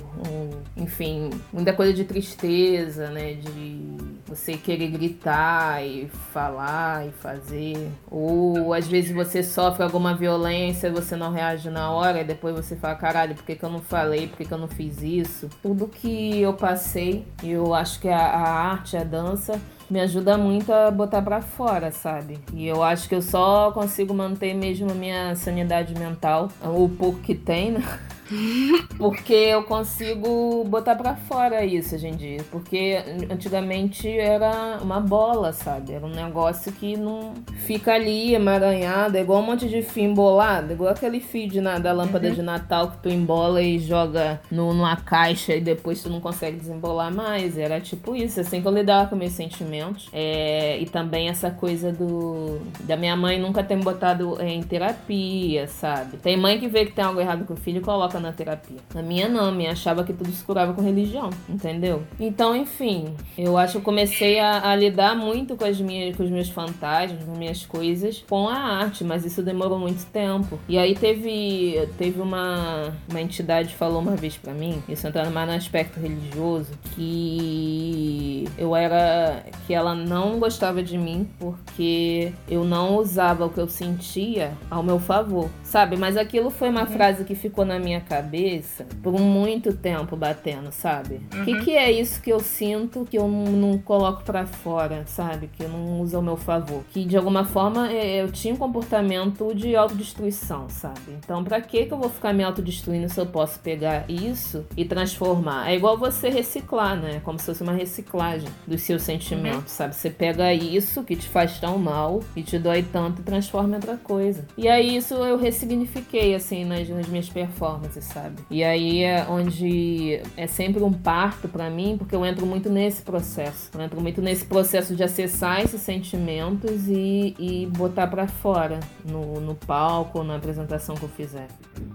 enfim, muita coisa de tristeza, né, de Você querer gritar e falar e fazer. Ou às vezes você sofre alguma violência, você não reage na hora e depois você fala, caralho, por que, que eu não falei? Por que, que eu não fiz isso? Tudo que eu passei, eu acho que a, a arte, a dança, me ajuda muito a botar para fora, sabe? E eu acho que eu só consigo manter mesmo a minha sanidade mental, o pouco que tem, né? Porque eu consigo botar para fora isso hoje em dia. Porque antigamente era uma bola, sabe? Era um negócio que não fica ali emaranhado. É igual um monte de fio embolado. Igual aquele fio de, da lâmpada uhum. de Natal que tu embola e joga no, numa caixa e depois tu não consegue desembolar mais. Era tipo isso, assim que eu lidava com meus sentimentos. É, e também essa coisa do da minha mãe nunca ter me botado em terapia, sabe? Tem mãe que vê que tem algo errado com o filho e coloca na terapia. A minha não, minha achava que tudo se curava com religião, entendeu? Então, enfim, eu acho que eu comecei a, a lidar muito com, as minhas, com os meus fantasmas, com as minhas coisas, com a arte, mas isso demorou muito tempo. E aí teve, teve uma, uma entidade que falou uma vez para mim, isso entrando mais no aspecto religioso, que eu era. que ela não gostava de mim porque eu não usava o que eu sentia ao meu favor, sabe? Mas aquilo foi uma uhum. frase que ficou na minha cabeça por muito tempo batendo, sabe? O uhum. que, que é isso que eu sinto que eu não, coloco para fora, sabe? Que eu não uso ao meu favor. Que de alguma forma é, eu tinha um comportamento de autodestruição, sabe? Então, pra que que eu vou ficar me autodestruindo se eu posso pegar isso e transformar? É igual você reciclar, né? Como se fosse uma reciclagem dos seus sentimentos, uhum. sabe? Você pega isso que te faz tão mal e te dói tanto e transforma em outra coisa. E aí isso eu ressignifiquei, assim, nas, nas minhas performances, sabe? E aí é onde é sempre um parto para mim, porque eu entro muito nesse processo. Eu entro muito nesse processo de acessar esses sentimentos e, e botar para fora no, no palco ou na apresentação que eu fizer.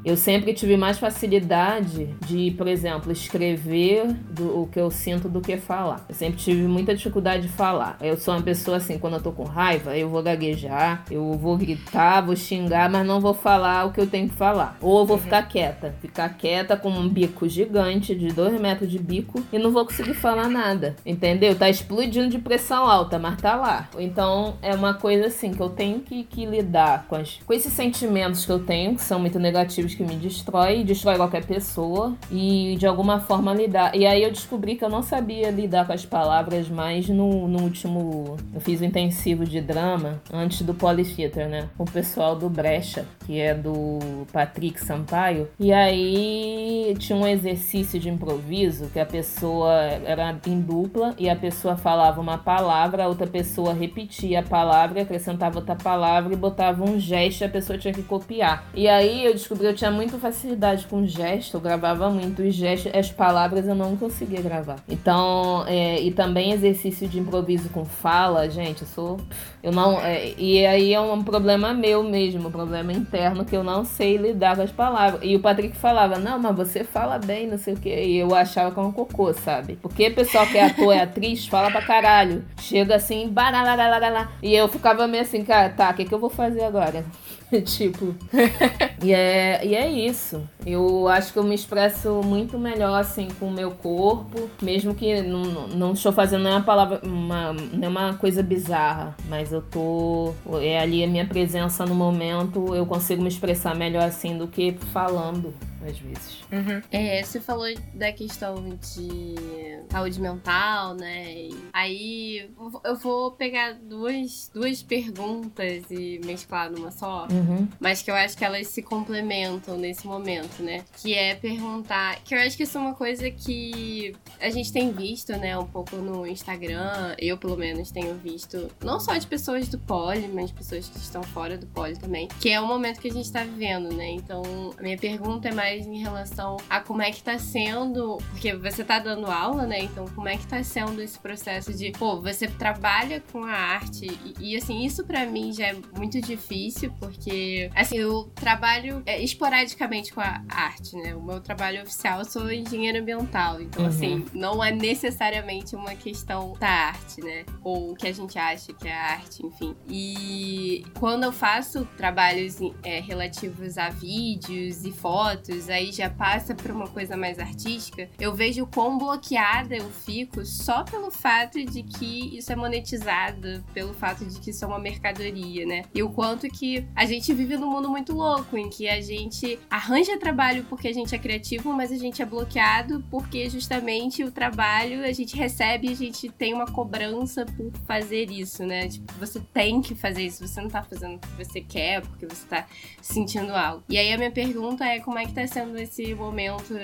Eu sempre tive mais facilidade de, por exemplo, escrever do, o que eu sinto do que falar. Eu sempre tive muita dificuldade de falar. Eu sou uma pessoa assim, quando eu tô com raiva, eu vou gaguejar, eu vou gritar, vou xingar, mas não vou falar o que eu tenho que falar. Ou eu vou uhum. ficar quieta. Ficar quieta com um bico gigante de dois metros de bico e não vou conseguir falar nada. Entendeu? Tá explodindo de pressão alta, mas tá lá. Então é uma coisa assim que eu tenho que, que lidar com, as, com esses sentimentos que eu tenho, que são muito negativos que me destrói, destrói qualquer pessoa e de alguma forma lidar. E aí eu descobri que eu não sabia lidar com as palavras mais no, no último. Eu fiz o intensivo de drama antes do Polytheater, né? O pessoal do Brecha, que é do Patrick Sampaio. E aí tinha um exercício de improviso que a pessoa era em dupla e a pessoa falava uma palavra, a outra pessoa repetia a palavra, acrescentava outra palavra e botava um gesto e a pessoa tinha que copiar. E aí eu descobri, eu tinha muita facilidade com gesto, eu gravava muito os gestos, as palavras eu não conseguia gravar. Então, é, e também exercício de improviso com fala, gente, eu sou. Eu não. É, e aí é um problema meu mesmo, um problema interno que eu não sei lidar com as palavras. E o Patrick falava, não, mas você fala bem, não sei o quê. E eu achava que era um cocô, sabe? Porque o pessoal que é ator, é atriz, fala pra caralho. Chega assim, baralala, e eu ficava meio assim, cara, tá, o que, que eu vou fazer agora? tipo. e, é, e é isso. Eu acho que eu me expresso muito melhor assim com o meu corpo, mesmo que não, não estou fazendo nenhuma palavra, uma, nenhuma coisa bizarra, mas eu tô. É ali a minha presença no momento, eu consigo me expressar melhor assim do que falando às vezes. Uhum. É, você falou da questão de saúde mental, né? E aí eu vou pegar duas, duas perguntas e mesclar numa só, uhum. mas que eu acho que elas se complementam nesse momento, né? Que é perguntar, que eu acho que isso é uma coisa que a gente tem visto, né, um pouco no Instagram, eu pelo menos tenho visto, não só de pessoas do poli, mas pessoas que estão fora do poli também, que é o momento que a gente tá vivendo, né? Então, a minha pergunta é mais mais em relação a como é que tá sendo, porque você tá dando aula, né? Então, como é que tá sendo esse processo de, pô, você trabalha com a arte e, e assim, isso para mim já é muito difícil, porque, assim, eu trabalho é, esporadicamente com a arte, né? O meu trabalho oficial, eu sou engenheiro ambiental, então, uhum. assim, não é necessariamente uma questão da arte, né? Ou o que a gente acha que é arte, enfim. E quando eu faço trabalhos é, relativos a vídeos e fotos aí já passa para uma coisa mais artística, eu vejo quão bloqueada eu fico só pelo fato de que isso é monetizado, pelo fato de que isso é uma mercadoria, né? E o quanto que a gente vive num mundo muito louco, em que a gente arranja trabalho porque a gente é criativo, mas a gente é bloqueado porque justamente o trabalho a gente recebe e a gente tem uma cobrança por fazer isso, né? Tipo, você tem que fazer isso, você não tá fazendo porque você quer, porque você tá sentindo algo. E aí a minha pergunta é como é que tá sendo esse momento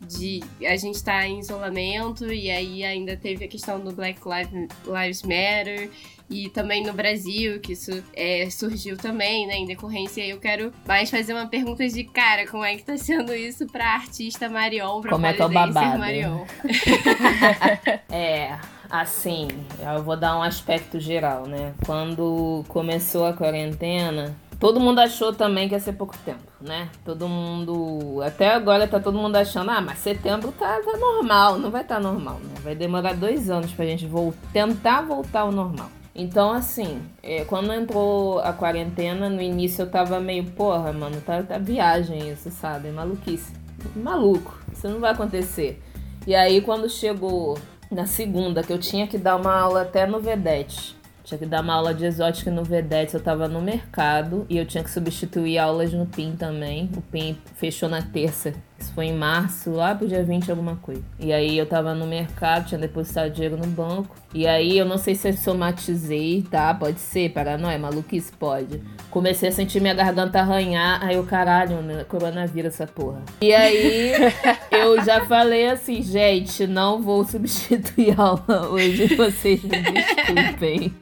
de a gente tá em isolamento e aí ainda teve a questão do Black Lives Matter e também no Brasil, que isso é, surgiu também, né, em decorrência. Eu quero mais fazer uma pergunta de cara, como é que tá sendo isso pra artista Marion, pra como é que é o babado? Marion? é, assim, eu vou dar um aspecto geral, né? Quando começou a quarentena, Todo mundo achou também que ia ser pouco tempo, né? Todo mundo. Até agora tá todo mundo achando, ah, mas setembro tá, tá normal. Não vai estar tá normal, né? Vai demorar dois anos pra gente voltar, tentar voltar ao normal. Então, assim, é, quando entrou a quarentena, no início eu tava meio, porra, mano, tá, tá viagem isso, sabe? Maluquice. Maluco, isso não vai acontecer. E aí, quando chegou na segunda, que eu tinha que dar uma aula até no Vedete, tinha que dar uma aula de exótica no Vedete, eu tava no mercado e eu tinha que substituir aulas no PIN também. O PIN fechou na terça isso foi em março, lá pro dia 20 alguma coisa. E aí eu tava no mercado, tinha depositado dinheiro no banco. E aí eu não sei se eu somatizei, tá? Pode ser, paranoia, maluquice, pode. Comecei a sentir minha garganta arranhar, aí o caralho, né? coronavírus essa porra. E aí eu já falei assim, gente, não vou substituir aula hoje, vocês me desculpem.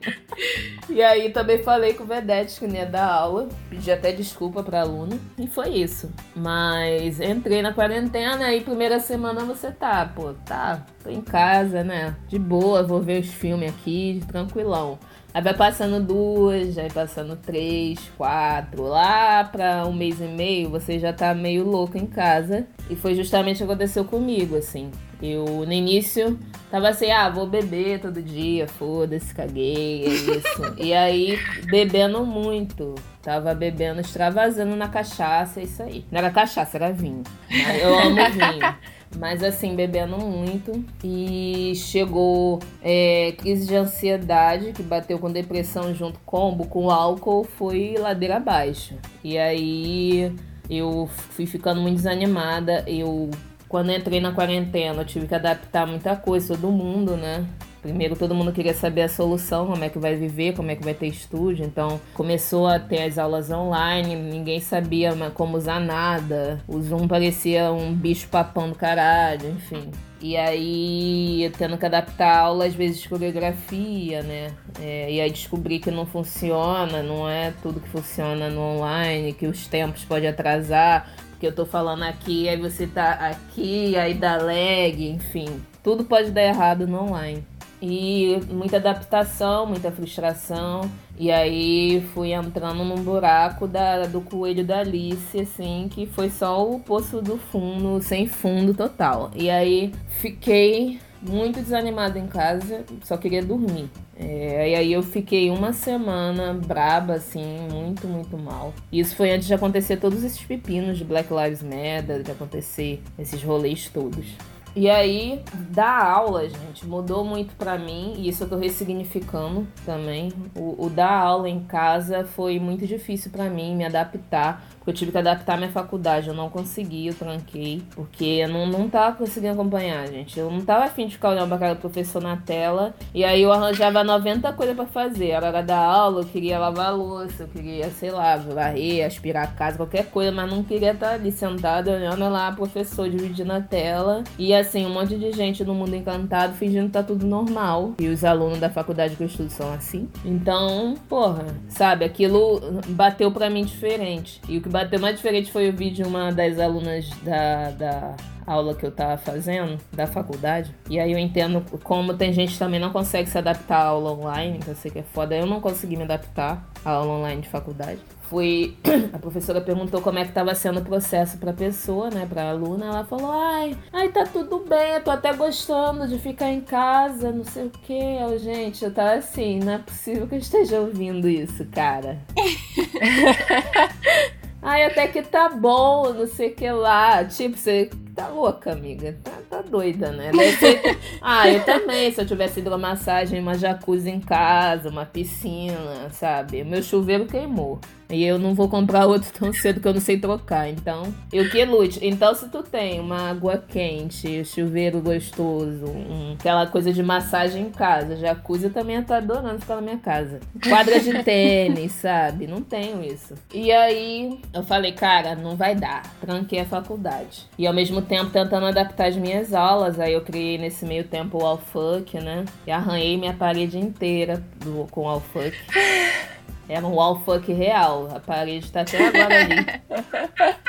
E aí também falei com o Vedete que não ia dar aula, pedi até desculpa pra aluna, e foi isso. Mas entrei na quarentena e primeira semana você tá, pô, tá, tô em casa, né? De boa, vou ver os filmes aqui, tranquilão. Aí vai passando duas, vai passando três, quatro. Lá pra um mês e meio, você já tá meio louco em casa. E foi justamente o que aconteceu comigo, assim. Eu, no início, tava assim, ah, vou beber todo dia, foda-se, caguei, é isso. e aí, bebendo muito. Tava bebendo, extravasando na cachaça, é isso aí. Não era cachaça, era vinho. Eu amo vinho. Mas assim, bebendo muito. E chegou é, crise de ansiedade, que bateu com depressão junto, combo com álcool, foi ladeira abaixo. E aí eu fui ficando muito desanimada. Eu quando entrei na quarentena, eu tive que adaptar muita coisa, todo mundo, né? Primeiro todo mundo queria saber a solução, como é que vai viver, como é que vai ter estúdio. Então começou a ter as aulas online, ninguém sabia como usar nada. O Zoom parecia um bicho papão do caralho, enfim. E aí, tendo que adaptar a aula, às vezes, coreografia, né? É, e aí descobri que não funciona, não é tudo que funciona no online, que os tempos podem atrasar que eu tô falando aqui, aí você tá aqui, aí dá lag, enfim. Tudo pode dar errado no online. E muita adaptação, muita frustração. E aí fui entrando num buraco da, do coelho da Alice, assim, que foi só o poço do fundo, sem fundo total. E aí fiquei muito desanimada em casa, só queria dormir. É, e aí eu fiquei uma semana braba, assim, muito, muito mal. Isso foi antes de acontecer todos esses pepinos de Black Lives Matter, de acontecer esses rolês todos. E aí, dar aula, gente, mudou muito para mim, e isso eu tô ressignificando também. O, o dar aula em casa foi muito difícil para mim, me adaptar, porque eu tive que adaptar minha faculdade, eu não consegui, eu tranquei, porque eu não, não tava conseguindo acompanhar, gente. Eu não tava afim de ficar olhando pra cara do professor na tela, e aí eu arranjava 90 coisas para fazer. A hora da aula, eu queria lavar louça, eu queria, sei lá, varrer, aspirar a casa, qualquer coisa, mas não queria estar ali sentada olhando lá, professor dividindo a tela. E assim, um monte de gente no mundo encantado fingindo que tá tudo normal. E os alunos da faculdade que eu estudo são assim. Então, porra, sabe, aquilo bateu pra mim diferente. E o que bateu mais diferente foi o vídeo de uma das alunas da, da aula que eu tava fazendo da faculdade. E aí eu entendo como tem gente que também não consegue se adaptar à aula online, que eu sei que é foda. Eu não consegui me adaptar à aula online de faculdade foi a professora perguntou como é que estava sendo o processo para a pessoa, né, para a aluna. Ela falou: "Ai, ai tá tudo bem, eu tô até gostando de ficar em casa, não sei o quê". Eu, gente, eu tava assim, não é possível que eu esteja ouvindo isso, cara. Ai, até que tá bom, não sei o que lá. Tipo, você tá louca, amiga. Tá, tá doida, né? Ser... ah, eu também. Se eu tivesse hidromassagem, uma jacuzzi em casa, uma piscina, sabe? Meu chuveiro queimou. E eu não vou comprar outro tão cedo que eu não sei trocar. Então, eu que lute. Então, se tu tem uma água quente, chuveiro gostoso, um, aquela coisa de massagem em casa, jacuzzi, eu também tô adorando ficar na minha casa. Quadra de tênis, sabe? Não tenho isso. E aí, eu falei, cara, não vai dar. Tranquei a faculdade. E ao mesmo tempo, tentando adaptar as minhas aulas, aí eu criei nesse meio tempo o Alfuck, né? E arranhei minha parede inteira do, com o Alfuck. Era um wallfuck real. A parede tá até agora ali.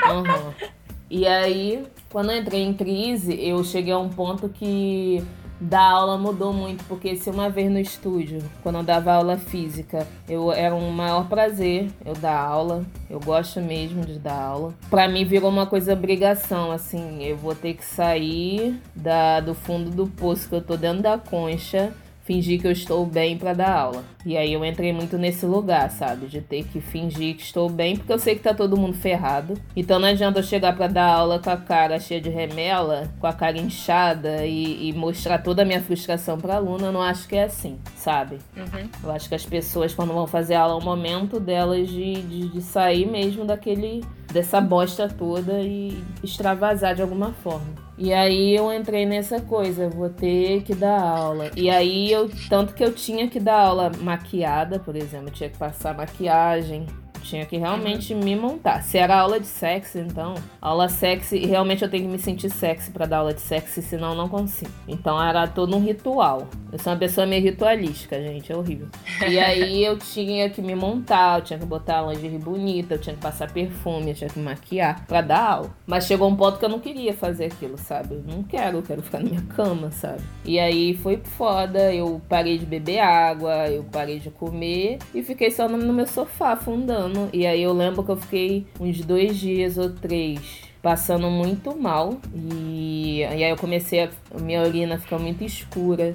Uhum. E aí, quando eu entrei em crise, eu cheguei a um ponto que dar aula mudou muito, porque se uma vez no estúdio, quando eu dava aula física, eu era um maior prazer eu dar aula, eu gosto mesmo de dar aula. Para mim virou uma coisa obrigação, assim, eu vou ter que sair da, do fundo do poço que eu tô dentro da concha fingir que eu estou bem para dar aula. E aí eu entrei muito nesse lugar, sabe? De ter que fingir que estou bem, porque eu sei que tá todo mundo ferrado. Então não adianta eu chegar para dar aula com a cara cheia de remela, com a cara inchada e, e mostrar toda a minha frustração pra aluna. Eu não acho que é assim, sabe? Uhum. Eu acho que as pessoas, quando vão fazer aula, é o momento delas de, de, de sair mesmo daquele dessa bosta toda e extravasar de alguma forma. E aí eu entrei nessa coisa, vou ter que dar aula. E aí eu, tanto que eu tinha que dar aula maquiada, por exemplo, tinha que passar maquiagem, tinha que realmente me montar. Se era aula de sexo, então, aula sexy, realmente eu tenho que me sentir sexy para dar aula de sexy, senão eu não consigo. Então era todo um ritual. Eu sou uma pessoa meio ritualística, gente, é horrível. E aí eu tinha que me montar, eu tinha que botar lingerie bonita, eu tinha que passar perfume, eu tinha que maquiar para dar aula. Mas chegou um ponto que eu não queria fazer aquilo, sabe? Eu não quero, eu quero ficar na minha cama, sabe? E aí foi foda, eu parei de beber água, eu parei de comer e fiquei só no meu sofá afundando e aí eu lembro que eu fiquei uns dois dias ou três passando muito mal. E, e aí eu comecei a. Minha urina ficar muito escura.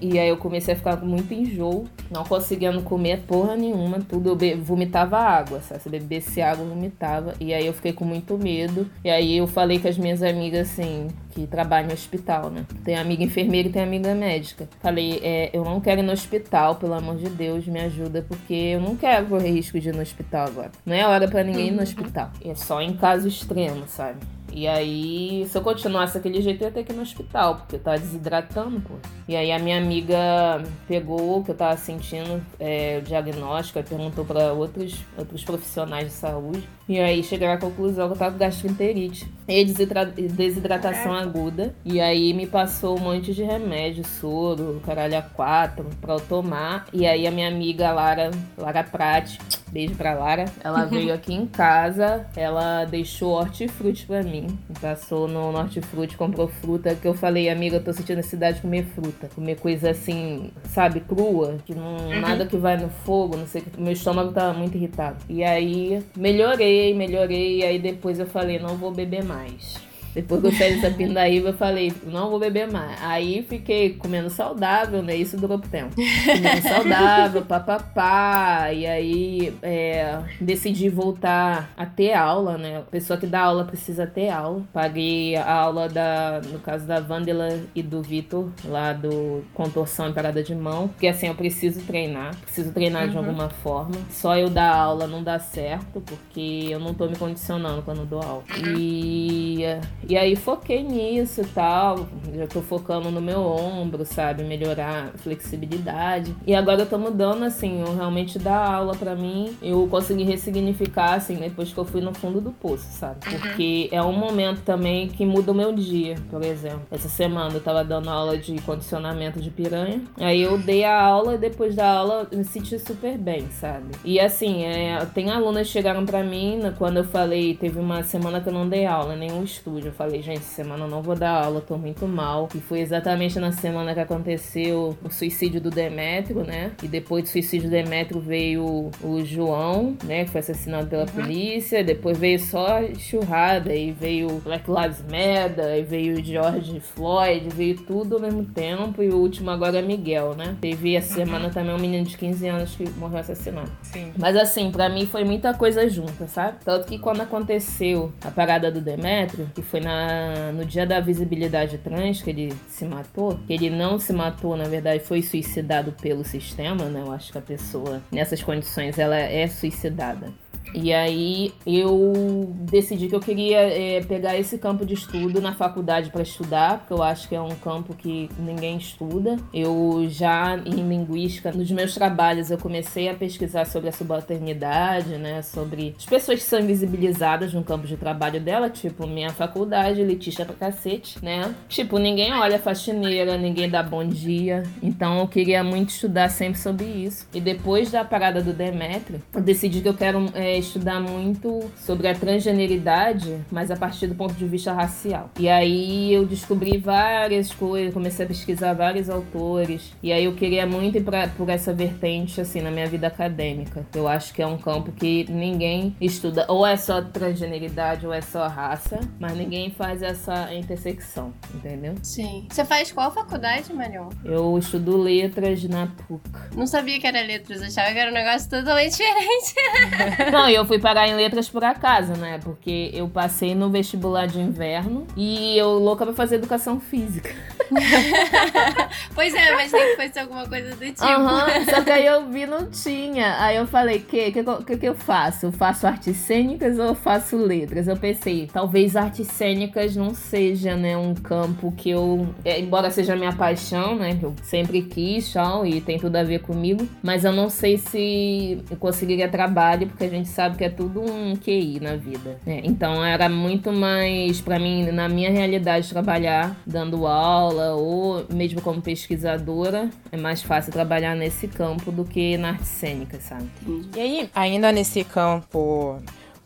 E aí eu comecei a ficar com muito enjoo, não conseguindo comer porra nenhuma, tudo. Eu vomitava água, sabe? Se bebesse água, vomitava. E aí eu fiquei com muito medo. E aí eu falei com as minhas amigas assim, que trabalham no hospital, né? Tem amiga enfermeira e tem amiga médica. Falei, é, eu não quero ir no hospital, pelo amor de Deus, me ajuda, porque eu não quero correr risco de ir no hospital agora. Não é hora para ninguém ir no hospital. É só em caso extremo, sabe? E aí, se eu continuasse daquele jeito, eu ia ter que ir no hospital, porque eu tava desidratando, pô. E aí a minha amiga pegou o que eu tava sentindo, é, o diagnóstico, e perguntou para outros, outros profissionais de saúde. E aí chegaram à conclusão que eu tava com gastroenterite e desidratação é. aguda. E aí me passou um monte de remédio, soro, caralho a quatro, pra eu tomar. E aí a minha amiga Lara, Lara Prati, beijo pra Lara, ela veio aqui em casa, ela deixou hortifruti pra mim. Passou no hortifruti, comprou fruta, que eu falei, amiga, eu tô sentindo necessidade de comer fruta. Comer coisa assim, sabe, crua, que não, uhum. nada que vai no fogo, não sei, meu estômago tava muito irritado. E aí melhorei, melhorei, e aí depois eu falei, não vou beber mais. Depois que eu saí dessa pindaíba, eu falei, não vou beber mais. Aí fiquei comendo saudável, né? Isso durou tempo. Comendo saudável, papapá. E aí é, decidi voltar a ter aula, né? A pessoa que dá aula precisa ter aula. Paguei a aula da, no caso da Vandela e do Vitor, lá do Contorção e Parada de Mão. Porque assim, eu preciso treinar. Preciso treinar uhum. de alguma forma. Só eu dar aula não dá certo, porque eu não tô me condicionando quando dou aula. E e aí foquei nisso e tal. Já tô focando no meu ombro, sabe? Melhorar a flexibilidade. E agora eu tô mudando, assim, eu realmente dar aula para mim. Eu consegui ressignificar, assim, depois que eu fui no fundo do poço, sabe? Uhum. Porque é um momento também que muda o meu dia, por exemplo. Essa semana eu tava dando aula de condicionamento de piranha. Aí eu dei a aula e depois da aula me senti super bem, sabe? E assim, é, tem alunas que chegaram para mim quando eu falei, teve uma semana que eu não dei aula, nenhum estúdio Eu falei, gente, semana eu não vou dar aula, tô muito mal. E foi exatamente na semana que aconteceu o suicídio do Demétrio, né? E depois do suicídio do Demétrio veio o João, né? Que foi assassinado pela uhum. polícia. Depois veio só churrada. E veio Black Lives Matter. E veio George Floyd. Veio tudo ao mesmo tempo. E o último agora é Miguel, né? Teve essa uhum. semana também um menino de 15 anos que morreu assassinado. Sim. Mas assim, para mim foi muita coisa junta, sabe? Tanto que quando aconteceu a parada do Demétrio, que foi na, no dia da visibilidade trans que ele se matou, que ele não se matou, na verdade, foi suicidado pelo sistema, né? Eu acho que a pessoa, nessas condições, ela é suicidada. E aí eu decidi que eu queria é, pegar esse campo de estudo na faculdade para estudar, porque eu acho que é um campo que ninguém estuda. Eu já em linguística, nos meus trabalhos, eu comecei a pesquisar sobre a subalternidade, né? Sobre as pessoas que são invisibilizadas no campo de trabalho dela, tipo minha faculdade, Letícia pra cacete, né? Tipo, ninguém olha faxineira, ninguém dá bom dia. Então eu queria muito estudar sempre sobre isso. E depois da parada do Demetrio, eu decidi que eu quero. É, estudar muito sobre a transgeneridade, mas a partir do ponto de vista racial. E aí eu descobri várias coisas, comecei a pesquisar vários autores, e aí eu queria muito ir pra, por essa vertente, assim, na minha vida acadêmica. Eu acho que é um campo que ninguém estuda, ou é só transgeneridade, ou é só raça, mas ninguém faz essa intersecção, entendeu? Sim. Você faz qual faculdade, Marion? Eu estudo letras na PUC. Não sabia que era letras, achava que era um negócio totalmente diferente. Não, eu fui parar em letras por acaso, né? Porque eu passei no vestibular de inverno e eu louca pra fazer educação física. pois é, mas tem que fazer alguma coisa do tipo. Uhum, só que aí eu vi não tinha. Aí eu falei, o que, que, que, que eu faço? Eu faço artes cênicas ou eu faço letras? Eu pensei, talvez artes cênicas não seja, né, um campo que eu, é, embora seja minha paixão, né, que eu sempre quis, tal, e tem tudo a ver comigo, mas eu não sei se eu conseguiria trabalho, porque a gente sabe que é tudo um QI na vida. Né? Então era muito mais, para mim, na minha realidade, trabalhar dando aula ou mesmo como pesquisadora, é mais fácil trabalhar nesse campo do que na arte cênica, sabe? E aí, ainda nesse campo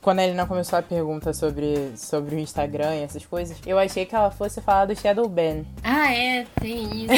quando a Helena começou a pergunta sobre, sobre o Instagram e essas coisas, eu achei que ela fosse falar do Shadow Ban. Ah, é, tem isso.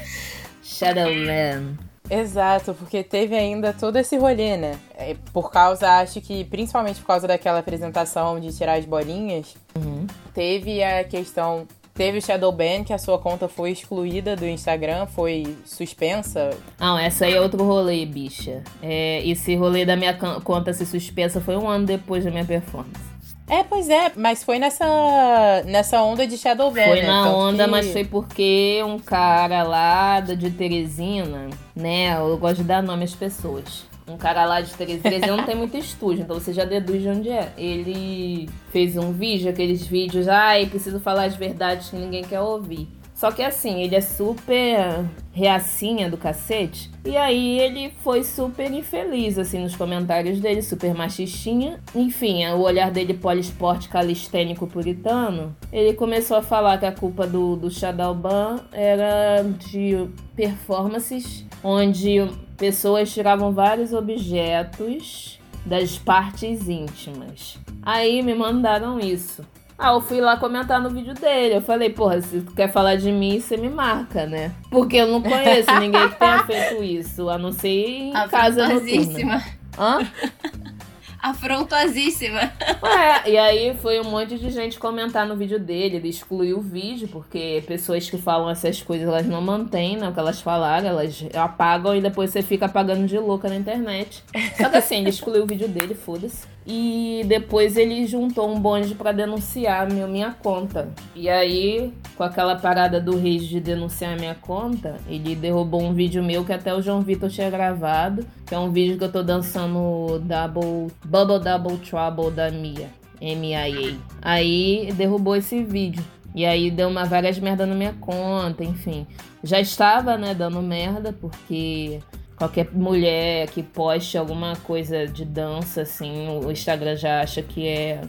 Shadow Ban. Exato, porque teve ainda todo esse rolê, né? É, por causa, acho que principalmente por causa daquela apresentação de tirar as bolinhas, uhum. teve a questão. Teve o Shadow Ban, que a sua conta foi excluída do Instagram, foi suspensa. Não, essa aí é outro rolê, bicha. É, esse rolê da minha conta ser suspensa foi um ano depois da minha performance. É, pois é, mas foi nessa, nessa onda de Shadowban. Foi né? na Tanto onda, que... mas foi porque um cara lá de Teresina, né? Eu gosto de dar nome às pessoas. Um cara lá de Teresina, Teresina não tem muito estúdio, então você já deduz de onde é. Ele fez um vídeo, aqueles vídeos, ai, preciso falar as verdades que ninguém quer ouvir. Só que assim, ele é super reacinha do cacete. E aí ele foi super infeliz, assim, nos comentários dele, super machistinha. Enfim, o olhar dele poliesporte calistênico puritano, ele começou a falar que a culpa do, do Shadowban era de performances onde pessoas tiravam vários objetos das partes íntimas. Aí me mandaram isso. Ah, eu fui lá comentar no vídeo dele. Eu falei, porra, se tu quer falar de mim, você me marca, né? Porque eu não conheço ninguém que tenha feito isso, a não ser em casa noturna. Hã? afrontosíssima. Ué, e aí foi um monte de gente comentar no vídeo dele. Ele excluiu o vídeo, porque pessoas que falam essas coisas, elas não mantêm né, o que elas falaram, elas apagam e depois você fica apagando de louca na internet. Só que assim, ele excluiu o vídeo dele, foda-se. E depois ele juntou um bonde para denunciar meu, minha conta. E aí, com aquela parada do Reis de denunciar minha conta, ele derrubou um vídeo meu que até o João Vitor tinha gravado, que é um vídeo que eu tô dançando Double, Bubble Double Trouble da Mia, M-I-A. Aí derrubou esse vídeo. E aí deu uma várias merda na minha conta, enfim. Já estava, né, dando merda, porque qualquer mulher que poste alguma coisa de dança, assim, o Instagram já acha que é,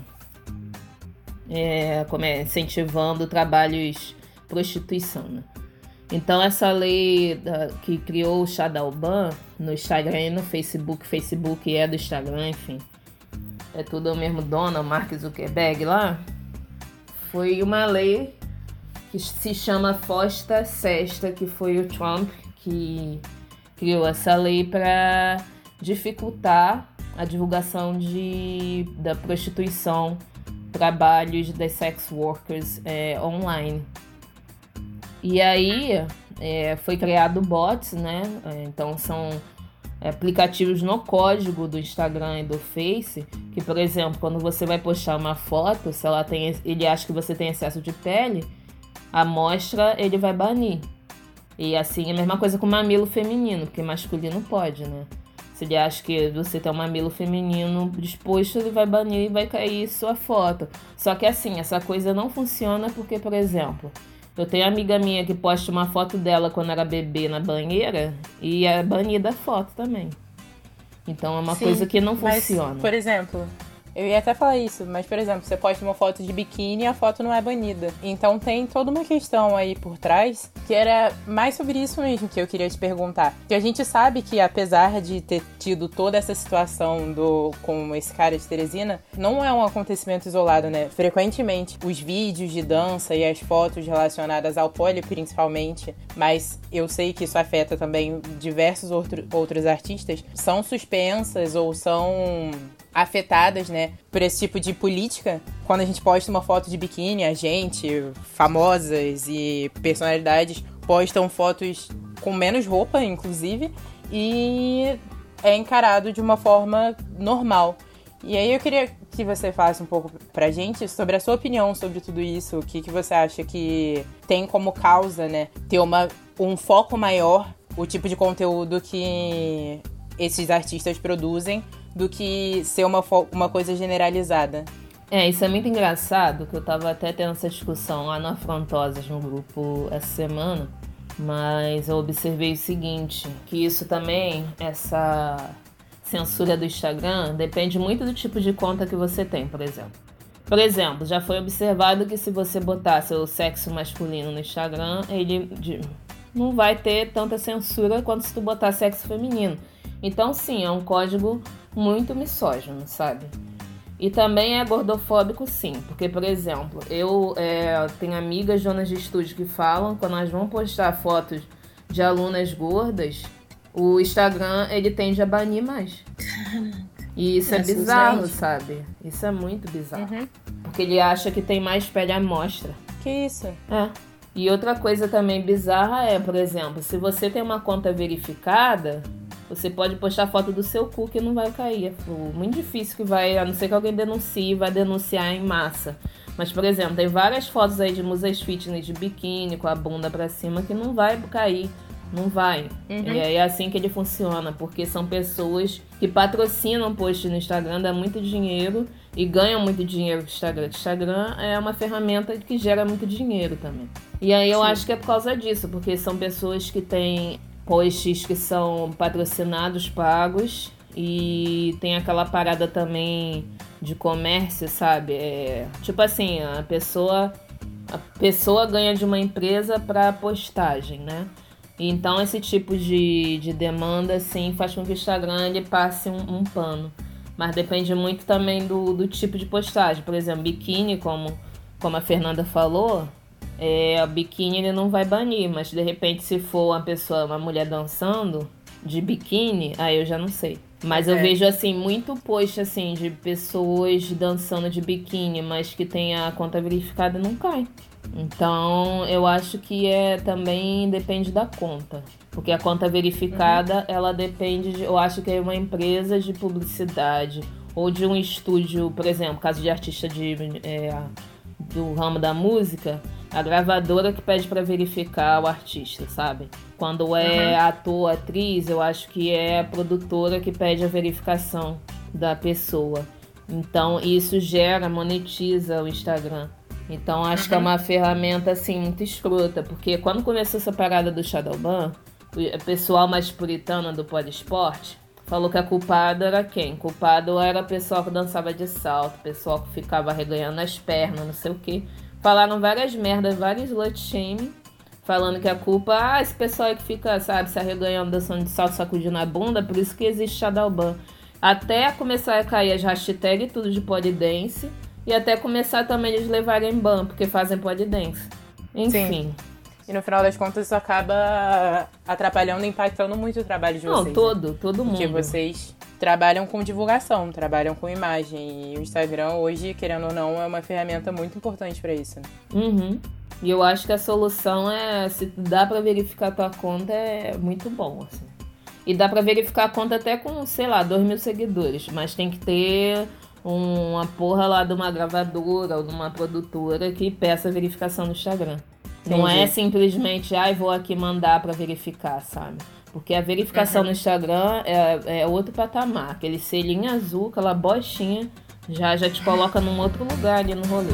é como é incentivando trabalhos prostituição, né? Então essa lei que criou o Shadowban no Instagram e no Facebook, Facebook é do Instagram, enfim. É tudo o mesmo dono, Mark Zuckerberg lá. foi uma lei que se chama Fosta Sesta, que foi o Trump que criou essa lei para dificultar a divulgação de, da prostituição, trabalhos das sex workers é, online. E aí é, foi criado bots, né? É, então são aplicativos no código do Instagram e do Face, que por exemplo, quando você vai postar uma foto, se ela tem, ele acha que você tem excesso de pele, a amostra ele vai banir. E assim, a mesma coisa com mamilo feminino, porque masculino pode, né? Se ele acha que você tem um mamilo feminino disposto, ele vai banir e vai cair sua foto. Só que assim, essa coisa não funciona porque, por exemplo, eu tenho amiga minha que posta uma foto dela quando era bebê na banheira e é banida a foto também. Então é uma Sim, coisa que não funciona. Mas, por exemplo, eu ia até falar isso, mas por exemplo, você posta uma foto de biquíni e a foto não é banida. Então tem toda uma questão aí por trás que era mais sobre isso mesmo que eu queria te perguntar. Que a gente sabe que apesar de ter tido toda essa situação do com esse cara de Teresina, não é um acontecimento isolado, né? Frequentemente os vídeos de dança e as fotos relacionadas ao pole principalmente, mas eu sei que isso afeta também diversos outro, outros artistas, são suspensas ou são afetadas, né, por esse tipo de política. Quando a gente posta uma foto de biquíni, a gente, famosas e personalidades postam fotos com menos roupa, inclusive, e é encarado de uma forma normal. E aí eu queria que você falasse um pouco pra gente sobre a sua opinião sobre tudo isso, o que, que você acha que tem como causa, né, ter uma, um foco maior, o tipo de conteúdo que esses artistas produzem do que ser uma, uma coisa generalizada. É, isso é muito engraçado, que eu tava até tendo essa discussão lá no Afrontosas, no grupo, essa semana. Mas eu observei o seguinte, que isso também, essa censura do Instagram, depende muito do tipo de conta que você tem, por exemplo. Por exemplo, já foi observado que se você botar seu sexo masculino no Instagram, ele não vai ter tanta censura quanto se tu botar sexo feminino. Então, sim, é um código muito misógino, sabe? E também é gordofóbico, sim, porque, por exemplo, eu é, tenho amigas donas de estúdio que falam, quando elas vão postar fotos de alunas gordas, o Instagram ele tende a banir mais. E isso é, é bizarro, sabe? Isso é muito bizarro. Uhum. Porque ele acha que tem mais pele à mostra. Que isso? É. E outra coisa também bizarra é, por exemplo, se você tem uma conta verificada, você pode postar foto do seu cu que não vai cair. É muito difícil que vai, a não ser que alguém denuncie, vai denunciar em massa. Mas, por exemplo, tem várias fotos aí de musas fitness de biquíni com a bunda pra cima que não vai cair. Não vai. Uhum. E é assim que ele funciona, porque são pessoas que patrocinam post no Instagram, dá muito dinheiro e ganham muito dinheiro com o Instagram. O Instagram é uma ferramenta que gera muito dinheiro também. E aí eu Sim. acho que é por causa disso, porque são pessoas que têm posts que são patrocinados, pagos. E tem aquela parada também de comércio, sabe? É, tipo assim, a pessoa a pessoa ganha de uma empresa para postagem, né? Então esse tipo de, de demanda assim faz com que o Instagram ele passe um, um pano. Mas depende muito também do, do tipo de postagem. Por exemplo, biquíni, como, como a Fernanda falou, é, a biquíni ele não vai banir, mas de repente se for uma pessoa, uma mulher dançando de biquíni, aí eu já não sei. Mas eu é. vejo assim muito post assim de pessoas dançando de biquíni, mas que tem a conta verificada não cai. Então eu acho que é também depende da conta, porque a conta verificada uhum. ela depende de, eu acho que é uma empresa de publicidade ou de um estúdio, por exemplo, caso de artista de é, do ramo da música, a gravadora que pede para verificar o artista, sabe? Quando é uhum. ator, atriz, eu acho que é a produtora que pede a verificação da pessoa. Então isso gera, monetiza o Instagram. Então acho uhum. que é uma ferramenta assim muito escrota, porque quando começou essa parada do Shadowban, o pessoal mais puritano do Poliesporte falou que a culpada era quem? Culpado era o pessoal que dançava de salto, o pessoal que ficava reganhando as pernas, não sei o que. Falaram várias merdas, vários slut shame, falando que a culpa, ah, esse pessoal aí que fica, sabe, se arreganhando, dançando de salto, sacudindo a bunda, por isso que existe Shadowban. Até começar a cair as hashtags tudo de polidense, E até começar também eles levarem ban, porque fazem dance. Enfim. Sim. E no final das contas isso acaba atrapalhando e impactando muito o trabalho de vocês. Não, todo, né? todo mundo. Porque vocês trabalham com divulgação, trabalham com imagem. E o Instagram hoje, querendo ou não, é uma ferramenta muito importante para isso. Né? Uhum. E eu acho que a solução é, se dá para verificar a tua conta, é muito bom, assim. E dá para verificar a conta até com, sei lá, 2 mil seguidores, mas tem que ter uma porra lá de uma gravadora ou de uma produtora que peça verificação no Instagram. Entendi. Não é simplesmente, ai, ah, vou aqui mandar para verificar, sabe? Porque a verificação uhum. no Instagram é, é outro patamar. Aquele selinho azul, aquela bostinha, já, já te coloca num outro lugar ali no rolê.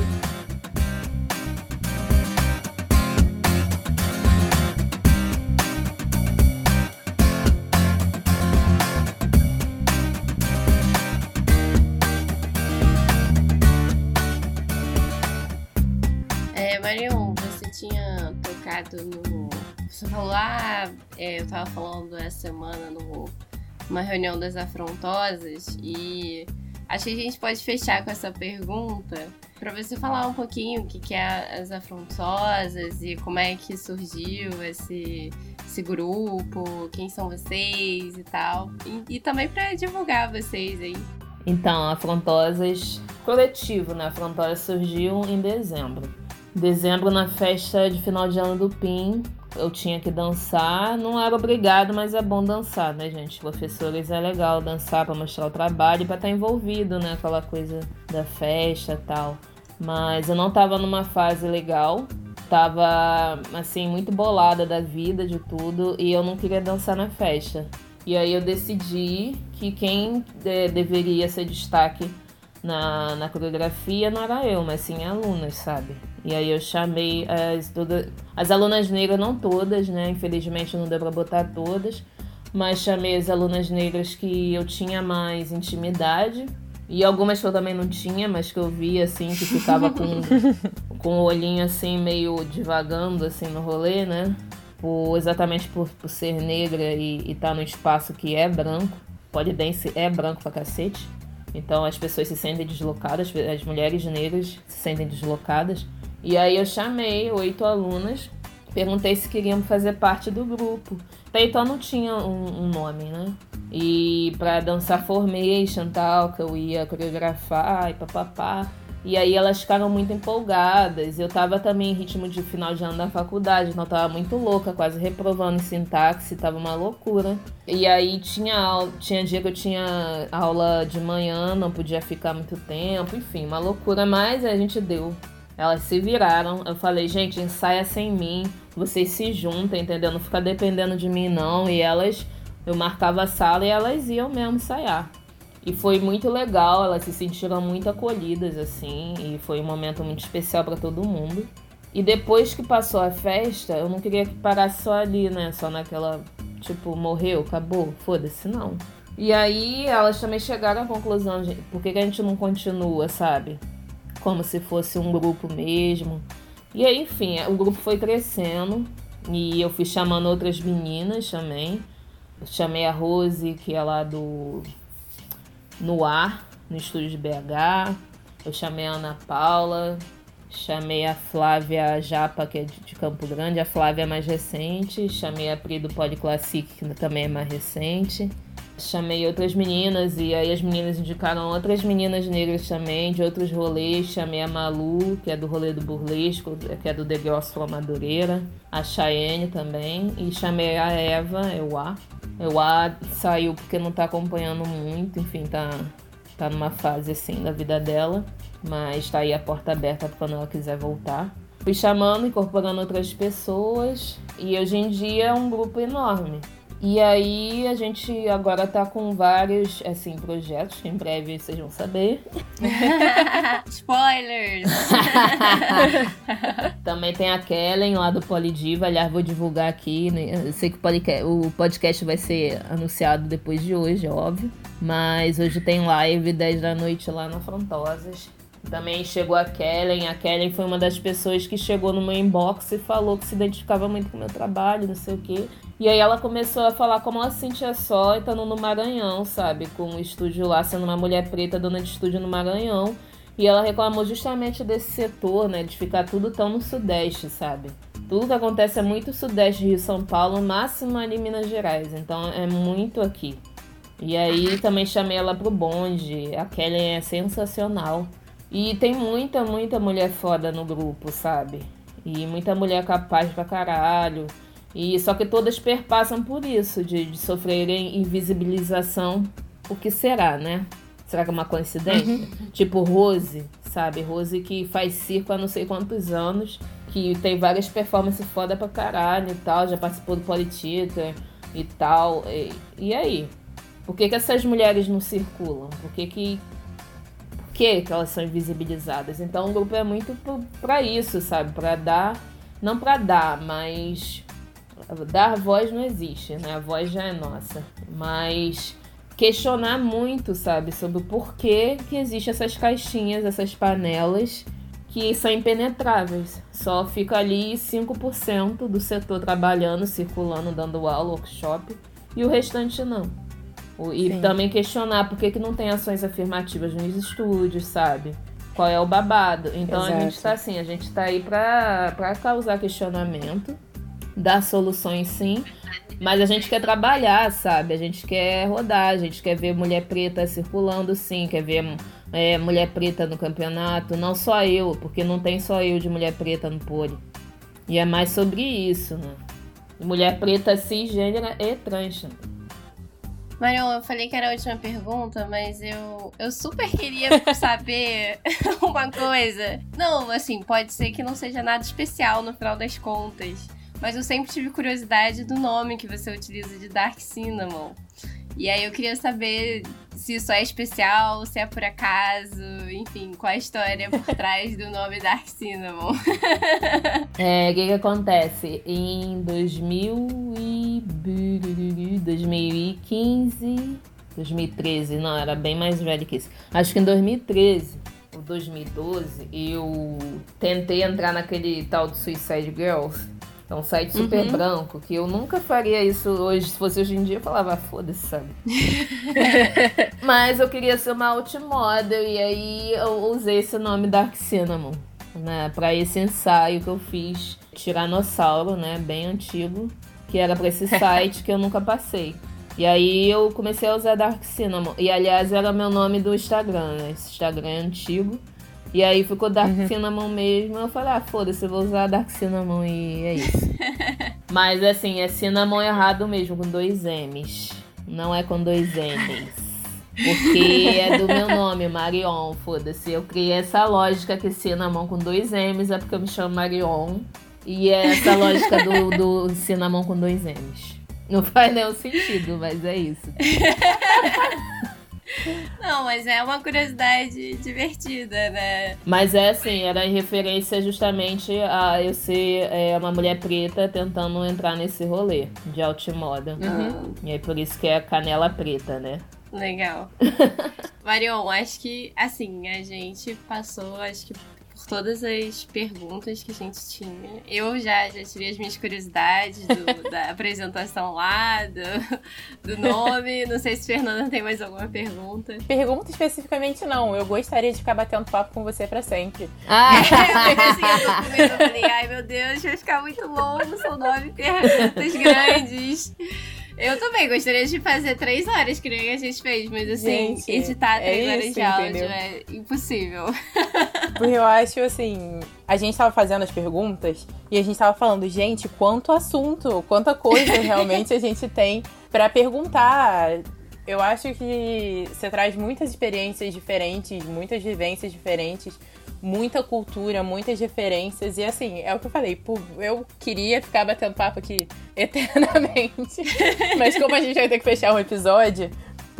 No. Você falou, ah, é, eu tava falando essa semana numa reunião das afrontosas e acho que a gente pode fechar com essa pergunta para você falar um pouquinho o que, que é as afrontosas e como é que surgiu esse, esse grupo, quem são vocês e tal. E, e também para divulgar vocês aí. Então, Afrontosas coletivo, né? Afrontosas surgiu em dezembro. Dezembro, na festa de final de ano do PIN, eu tinha que dançar. Não era obrigado, mas é bom dançar, né, gente? Professores é legal dançar para mostrar o trabalho e pra estar tá envolvido, né? Aquela coisa da festa tal. Mas eu não tava numa fase legal. Tava, assim, muito bolada da vida, de tudo. E eu não queria dançar na festa. E aí eu decidi que quem de, deveria ser destaque na, na coreografia não era eu, mas sim alunas, sabe? E aí eu chamei as, todas, as alunas negras, não todas, né? Infelizmente não deu pra botar todas, mas chamei as alunas negras que eu tinha mais intimidade. E algumas que eu também não tinha, mas que eu via assim, que ficava com, com o olhinho assim, meio divagando assim no rolê, né? Por, exatamente por, por ser negra e estar tá no espaço que é branco. Pode dance é branco pra cacete. Então as pessoas se sentem deslocadas, as mulheres negras se sentem deslocadas. E aí eu chamei oito alunas, perguntei se queriam fazer parte do grupo. Até então não tinha um, um nome, né? E para dançar formation tal, que eu ia coreografar e papapá. E aí elas ficaram muito empolgadas. Eu tava também em ritmo de final de ano da faculdade, então eu tava muito louca, quase reprovando em sintaxe, tava uma loucura. E aí tinha, tinha dia que eu tinha aula de manhã, não podia ficar muito tempo, enfim, uma loucura, mas a gente deu. Elas se viraram. Eu falei, gente, ensaia sem mim. Vocês se juntam, entendeu? Não fica dependendo de mim, não. E elas, eu marcava a sala e elas iam mesmo ensaiar. E foi muito legal, elas se sentiram muito acolhidas, assim. E foi um momento muito especial para todo mundo. E depois que passou a festa, eu não queria que parasse só ali, né? Só naquela. Tipo, morreu, acabou, foda-se, não. E aí elas também chegaram à conclusão, de por que, que a gente não continua, sabe? Como se fosse um grupo mesmo. E aí, enfim, o grupo foi crescendo e eu fui chamando outras meninas também. Eu chamei a Rose, que é lá do No Ar, no estúdio de BH. Eu chamei a Ana Paula, chamei a Flávia Japa, que é de Campo Grande. A Flávia é mais recente. Chamei a Pri do Pod Classic, que também é mais recente chamei outras meninas e aí as meninas indicaram outras meninas negras também, de outros rolês. Chamei a Malu, que é do rolê do burlesco, que é do The Girls from Madureira. A Cheyenne também. E chamei a Eva, Ewa. Ewa saiu porque não tá acompanhando muito, enfim, tá, tá numa fase assim da vida dela. Mas tá aí a porta aberta quando ela quiser voltar. Fui chamando, incorporando outras pessoas. E hoje em dia é um grupo enorme. E aí a gente agora tá com vários, assim, projetos que em breve vocês vão saber. Spoilers! Também tem a Kellen lá do Polidiva, aliás, vou divulgar aqui. Né? Eu sei que o podcast, o podcast vai ser anunciado depois de hoje, é óbvio. Mas hoje tem live 10 da noite lá na Frontosas. Também chegou a Kellen. A Kellen foi uma das pessoas que chegou no meu inbox e falou que se identificava muito com o meu trabalho, não sei o quê. E aí ela começou a falar como ela se sentia só estando no Maranhão, sabe? Com o estúdio lá, sendo uma mulher preta, dona de estúdio no Maranhão. E ela reclamou justamente desse setor, né? De ficar tudo tão no Sudeste, sabe? Tudo que acontece é muito Sudeste, Rio São Paulo, máximo ali Minas Gerais. Então é muito aqui. E aí também chamei ela pro bonde. A Kelly é sensacional. E tem muita, muita mulher foda no grupo, sabe? E muita mulher capaz pra caralho. E só que todas perpassam por isso, de, de sofrerem invisibilização. O que será, né? Será que é uma coincidência? Uhum. Tipo Rose, sabe? Rose que faz circo há não sei quantos anos, que tem várias performances foda pra caralho e tal, já participou do Politita e tal. E, e aí? Por que, que essas mulheres não circulam? Por que que, por que que elas são invisibilizadas? Então o grupo é muito para isso, sabe? Para dar, não para dar, mas dar voz não existe, né? A voz já é nossa. Mas questionar muito, sabe, sobre o porquê que existem essas caixinhas, essas panelas que são impenetráveis. Só fica ali 5% do setor trabalhando, circulando, dando aula, workshop, e o restante não. E Sim. também questionar por que, que não tem ações afirmativas nos estúdios, sabe? Qual é o babado? Então Exato. a gente tá assim, a gente tá aí pra, pra causar questionamento, dar soluções sim, mas a gente quer trabalhar, sabe? A gente quer rodar, a gente quer ver mulher preta circulando sim, quer ver é, mulher preta no campeonato, não só eu, porque não tem só eu de mulher preta no pole. E é mais sobre isso, né? Mulher preta cisgênera e trans. Marion, eu falei que era a última pergunta, mas eu, eu super queria saber uma coisa. Não, assim, pode ser que não seja nada especial no final das contas. Mas eu sempre tive curiosidade do nome que você utiliza de Dark Cinnamon. E aí eu queria saber se isso é especial, se é por acaso, enfim, qual a história por trás do nome Dark Cinnamon. é, o que que acontece? Em 2000 e... 2015, 2013, não, era bem mais velho que isso. Acho que em 2013 ou 2012 eu tentei entrar naquele tal do Suicide Girls é um site super uhum. branco, que eu nunca faria isso hoje. Se fosse hoje em dia, eu falava, ah, foda-se, sabe? Mas eu queria ser uma outmodel, e aí eu usei esse nome Dark Cinnamon, né? Pra esse ensaio que eu fiz, Tiranossauro, né? Bem antigo, que era pra esse site que eu nunca passei. E aí eu comecei a usar Dark Cinnamon. E aliás, era meu nome do Instagram, né? Esse Instagram é antigo. E aí ficou Dark uhum. Cinnamon mesmo. Eu falei, ah, foda-se, eu vou usar Dark Cinnamon e é isso. Mas assim, é Cinnamon errado mesmo, com dois M's. Não é com dois N's. Porque é do meu nome, Marion, foda-se. Eu criei essa lógica que Cinnamon com dois M's é porque eu me chamo Marion. E é essa lógica do, do Cinnamon com dois M's. Não faz nenhum sentido, mas é isso. Não, mas é uma curiosidade divertida, né? Mas é assim, era em referência justamente a eu ser é, uma mulher preta tentando entrar nesse rolê de outmoda. Uhum. E aí por isso que é canela preta, né? Legal. Marion, acho que assim, a gente passou, acho que todas as perguntas que a gente tinha. Eu já, já tirei as minhas curiosidades do, da apresentação lá, do, do nome. Não sei se Fernanda tem mais alguma pergunta. Pergunta especificamente não. Eu gostaria de ficar batendo papo com você pra sempre. Ah! eu, eu falei, ai meu Deus, vai ficar muito longo, são nove perguntas grandes. Eu também gostaria de fazer três horas, que nem a gente fez, mas assim, gente, editar três é horas isso, de áudio entendeu? é impossível. Porque eu acho assim. A gente tava fazendo as perguntas e a gente tava falando, gente, quanto assunto, quanta coisa realmente a gente tem para perguntar. Eu acho que você traz muitas experiências diferentes, muitas vivências diferentes muita cultura, muitas referências. E assim, é o que eu falei, eu queria ficar batendo papo aqui eternamente. Mas como a gente vai ter que fechar um episódio,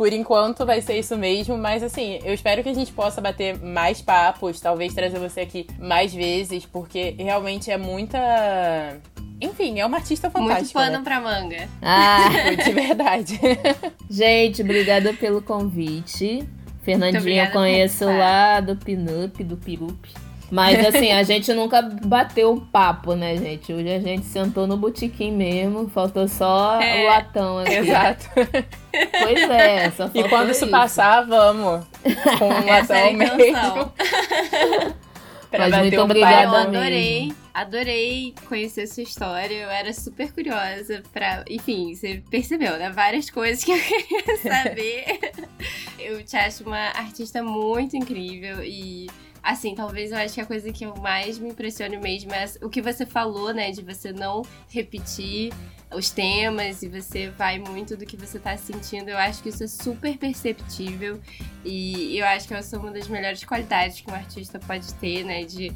por enquanto vai ser isso mesmo, mas assim, eu espero que a gente possa bater mais papos, talvez trazer você aqui mais vezes, porque realmente é muita. Enfim, é uma artista fantástica. Muito pano né? pra manga. Ah, de verdade. gente, obrigada pelo convite. Fernandinha eu conheço lá do Pinup, do Pirup. Mas assim, a gente nunca bateu o papo, né, gente? Hoje a gente sentou no botequim mesmo, faltou só é, o latão aqui. Exato. Pois é, só E quando isso, passar, vamos. Com um latão é mesmo. Mas muito obrigada, eu adorei, adorei conhecer sua história. Eu era super curiosa para, enfim, você percebeu, né? Várias coisas que eu queria saber. eu te acho uma artista muito incrível e Assim, talvez eu acho que a coisa que eu mais me impressione mesmo é o que você falou, né? De você não repetir os temas e você vai muito do que você tá sentindo. Eu acho que isso é super perceptível e eu acho que essa é uma das melhores qualidades que um artista pode ter, né? De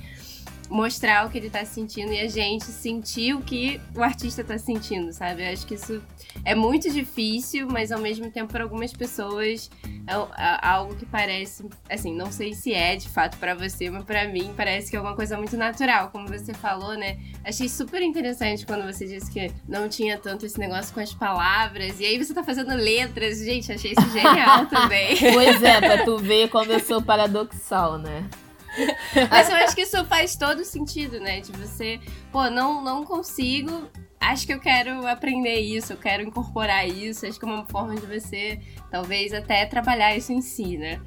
mostrar o que ele tá sentindo e a gente sentir o que o artista tá sentindo, sabe? Eu acho que isso é muito difícil, mas ao mesmo tempo para algumas pessoas é, é algo que parece, assim, não sei se é de fato para você, mas para mim parece que é uma coisa muito natural, como você falou, né? Achei super interessante quando você disse que não tinha tanto esse negócio com as palavras e aí você tá fazendo letras, gente, achei isso genial também. Pois é, pra tu ver como eu sou paradoxal, né? Mas eu acho que isso faz todo sentido, né? De você, pô, não, não consigo. Acho que eu quero aprender isso, eu quero incorporar isso. Acho que é uma forma de você, talvez, até trabalhar isso em si, né?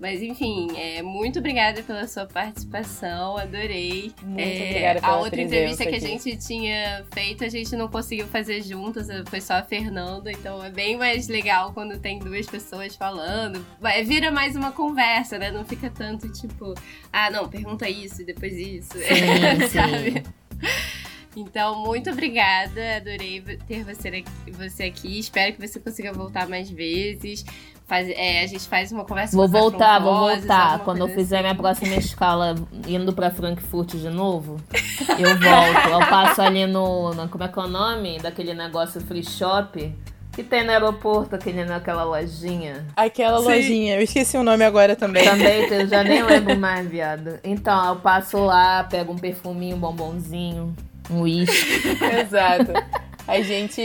Mas enfim, é, muito obrigada pela sua participação, adorei. Muito é, obrigada pela A outra entrevista que a gente tinha feito, a gente não conseguiu fazer juntas, foi só a Fernanda, então é bem mais legal quando tem duas pessoas falando. Vira mais uma conversa, né? Não fica tanto tipo, ah, não, pergunta isso e depois isso. Sim, sabe? Então, muito obrigada. Adorei ter você aqui, você aqui. Espero que você consiga voltar mais vezes. Faz, é, a gente faz uma conversa Vou voltar, vou voltar. Quando eu fizer assim. minha próxima escala indo pra Frankfurt de novo, eu volto. Eu passo ali no, no. Como é que é o nome? Daquele negócio free shop. Que tem no aeroporto, aquele, naquela lojinha. Aquela Sim. lojinha, eu esqueci o nome agora também. Também, eu já nem lembro mais, viado. Então, eu passo lá, pego um perfuminho, um bombonzinho, um uísque. Exato. A gente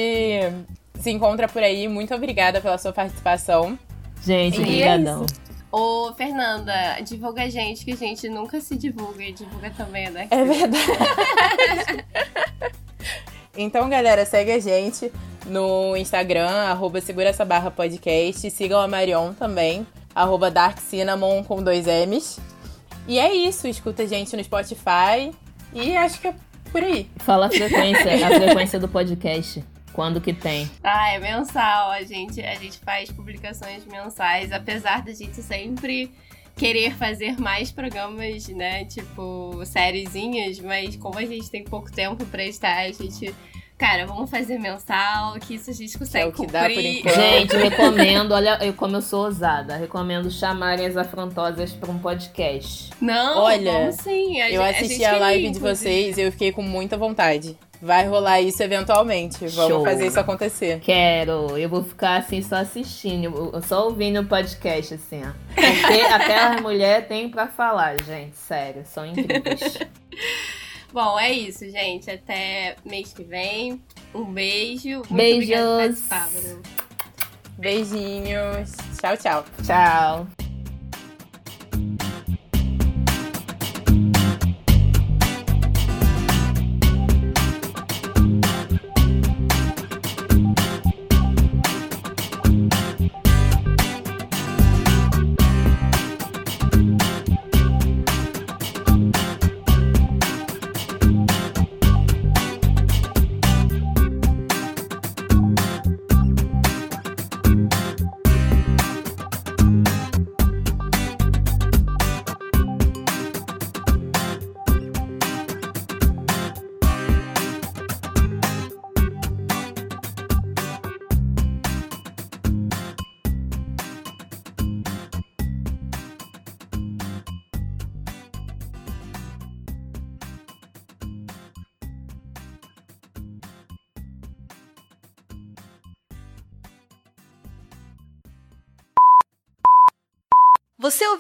se encontra por aí. Muito obrigada pela sua participação. Gente, obrigadão. É Ô, Fernanda, divulga a gente, que a gente nunca se divulga e divulga também, né? É verdade. então, galera, segue a gente no Instagram, arroba segura essa barra podcast. Sigam a Marion também, arroba Dark Cinnamon com dois M's. E é isso, escuta a gente no Spotify e acho que é por aí. Fala a frequência, a frequência do podcast. Quando que tem? Ah, é mensal. A gente, a gente faz publicações mensais, apesar da gente sempre querer fazer mais programas, né? Tipo, sériezinhas, mas como a gente tem pouco tempo pra estar, a gente cara, vamos fazer mensal, que isso a gente consegue é o que cumprir. Dá por enquanto. Gente, recomendo, olha eu, como eu sou ousada, recomendo chamarem as afrontosas para um podcast. Não, olha, sim. A eu gente, assisti a, a live de vocês e eu fiquei com muita vontade. Vai rolar isso eventualmente. Vamos Show. fazer isso acontecer. Quero. Eu vou ficar assim só assistindo, só ouvindo o podcast, assim, ó. Porque aquela mulher tem para falar, gente. Sério, são incríveis. Bom, é isso, gente. Até mês que vem. Um beijo. Muito Beijos. Beijinhos. Tchau, tchau. Tchau.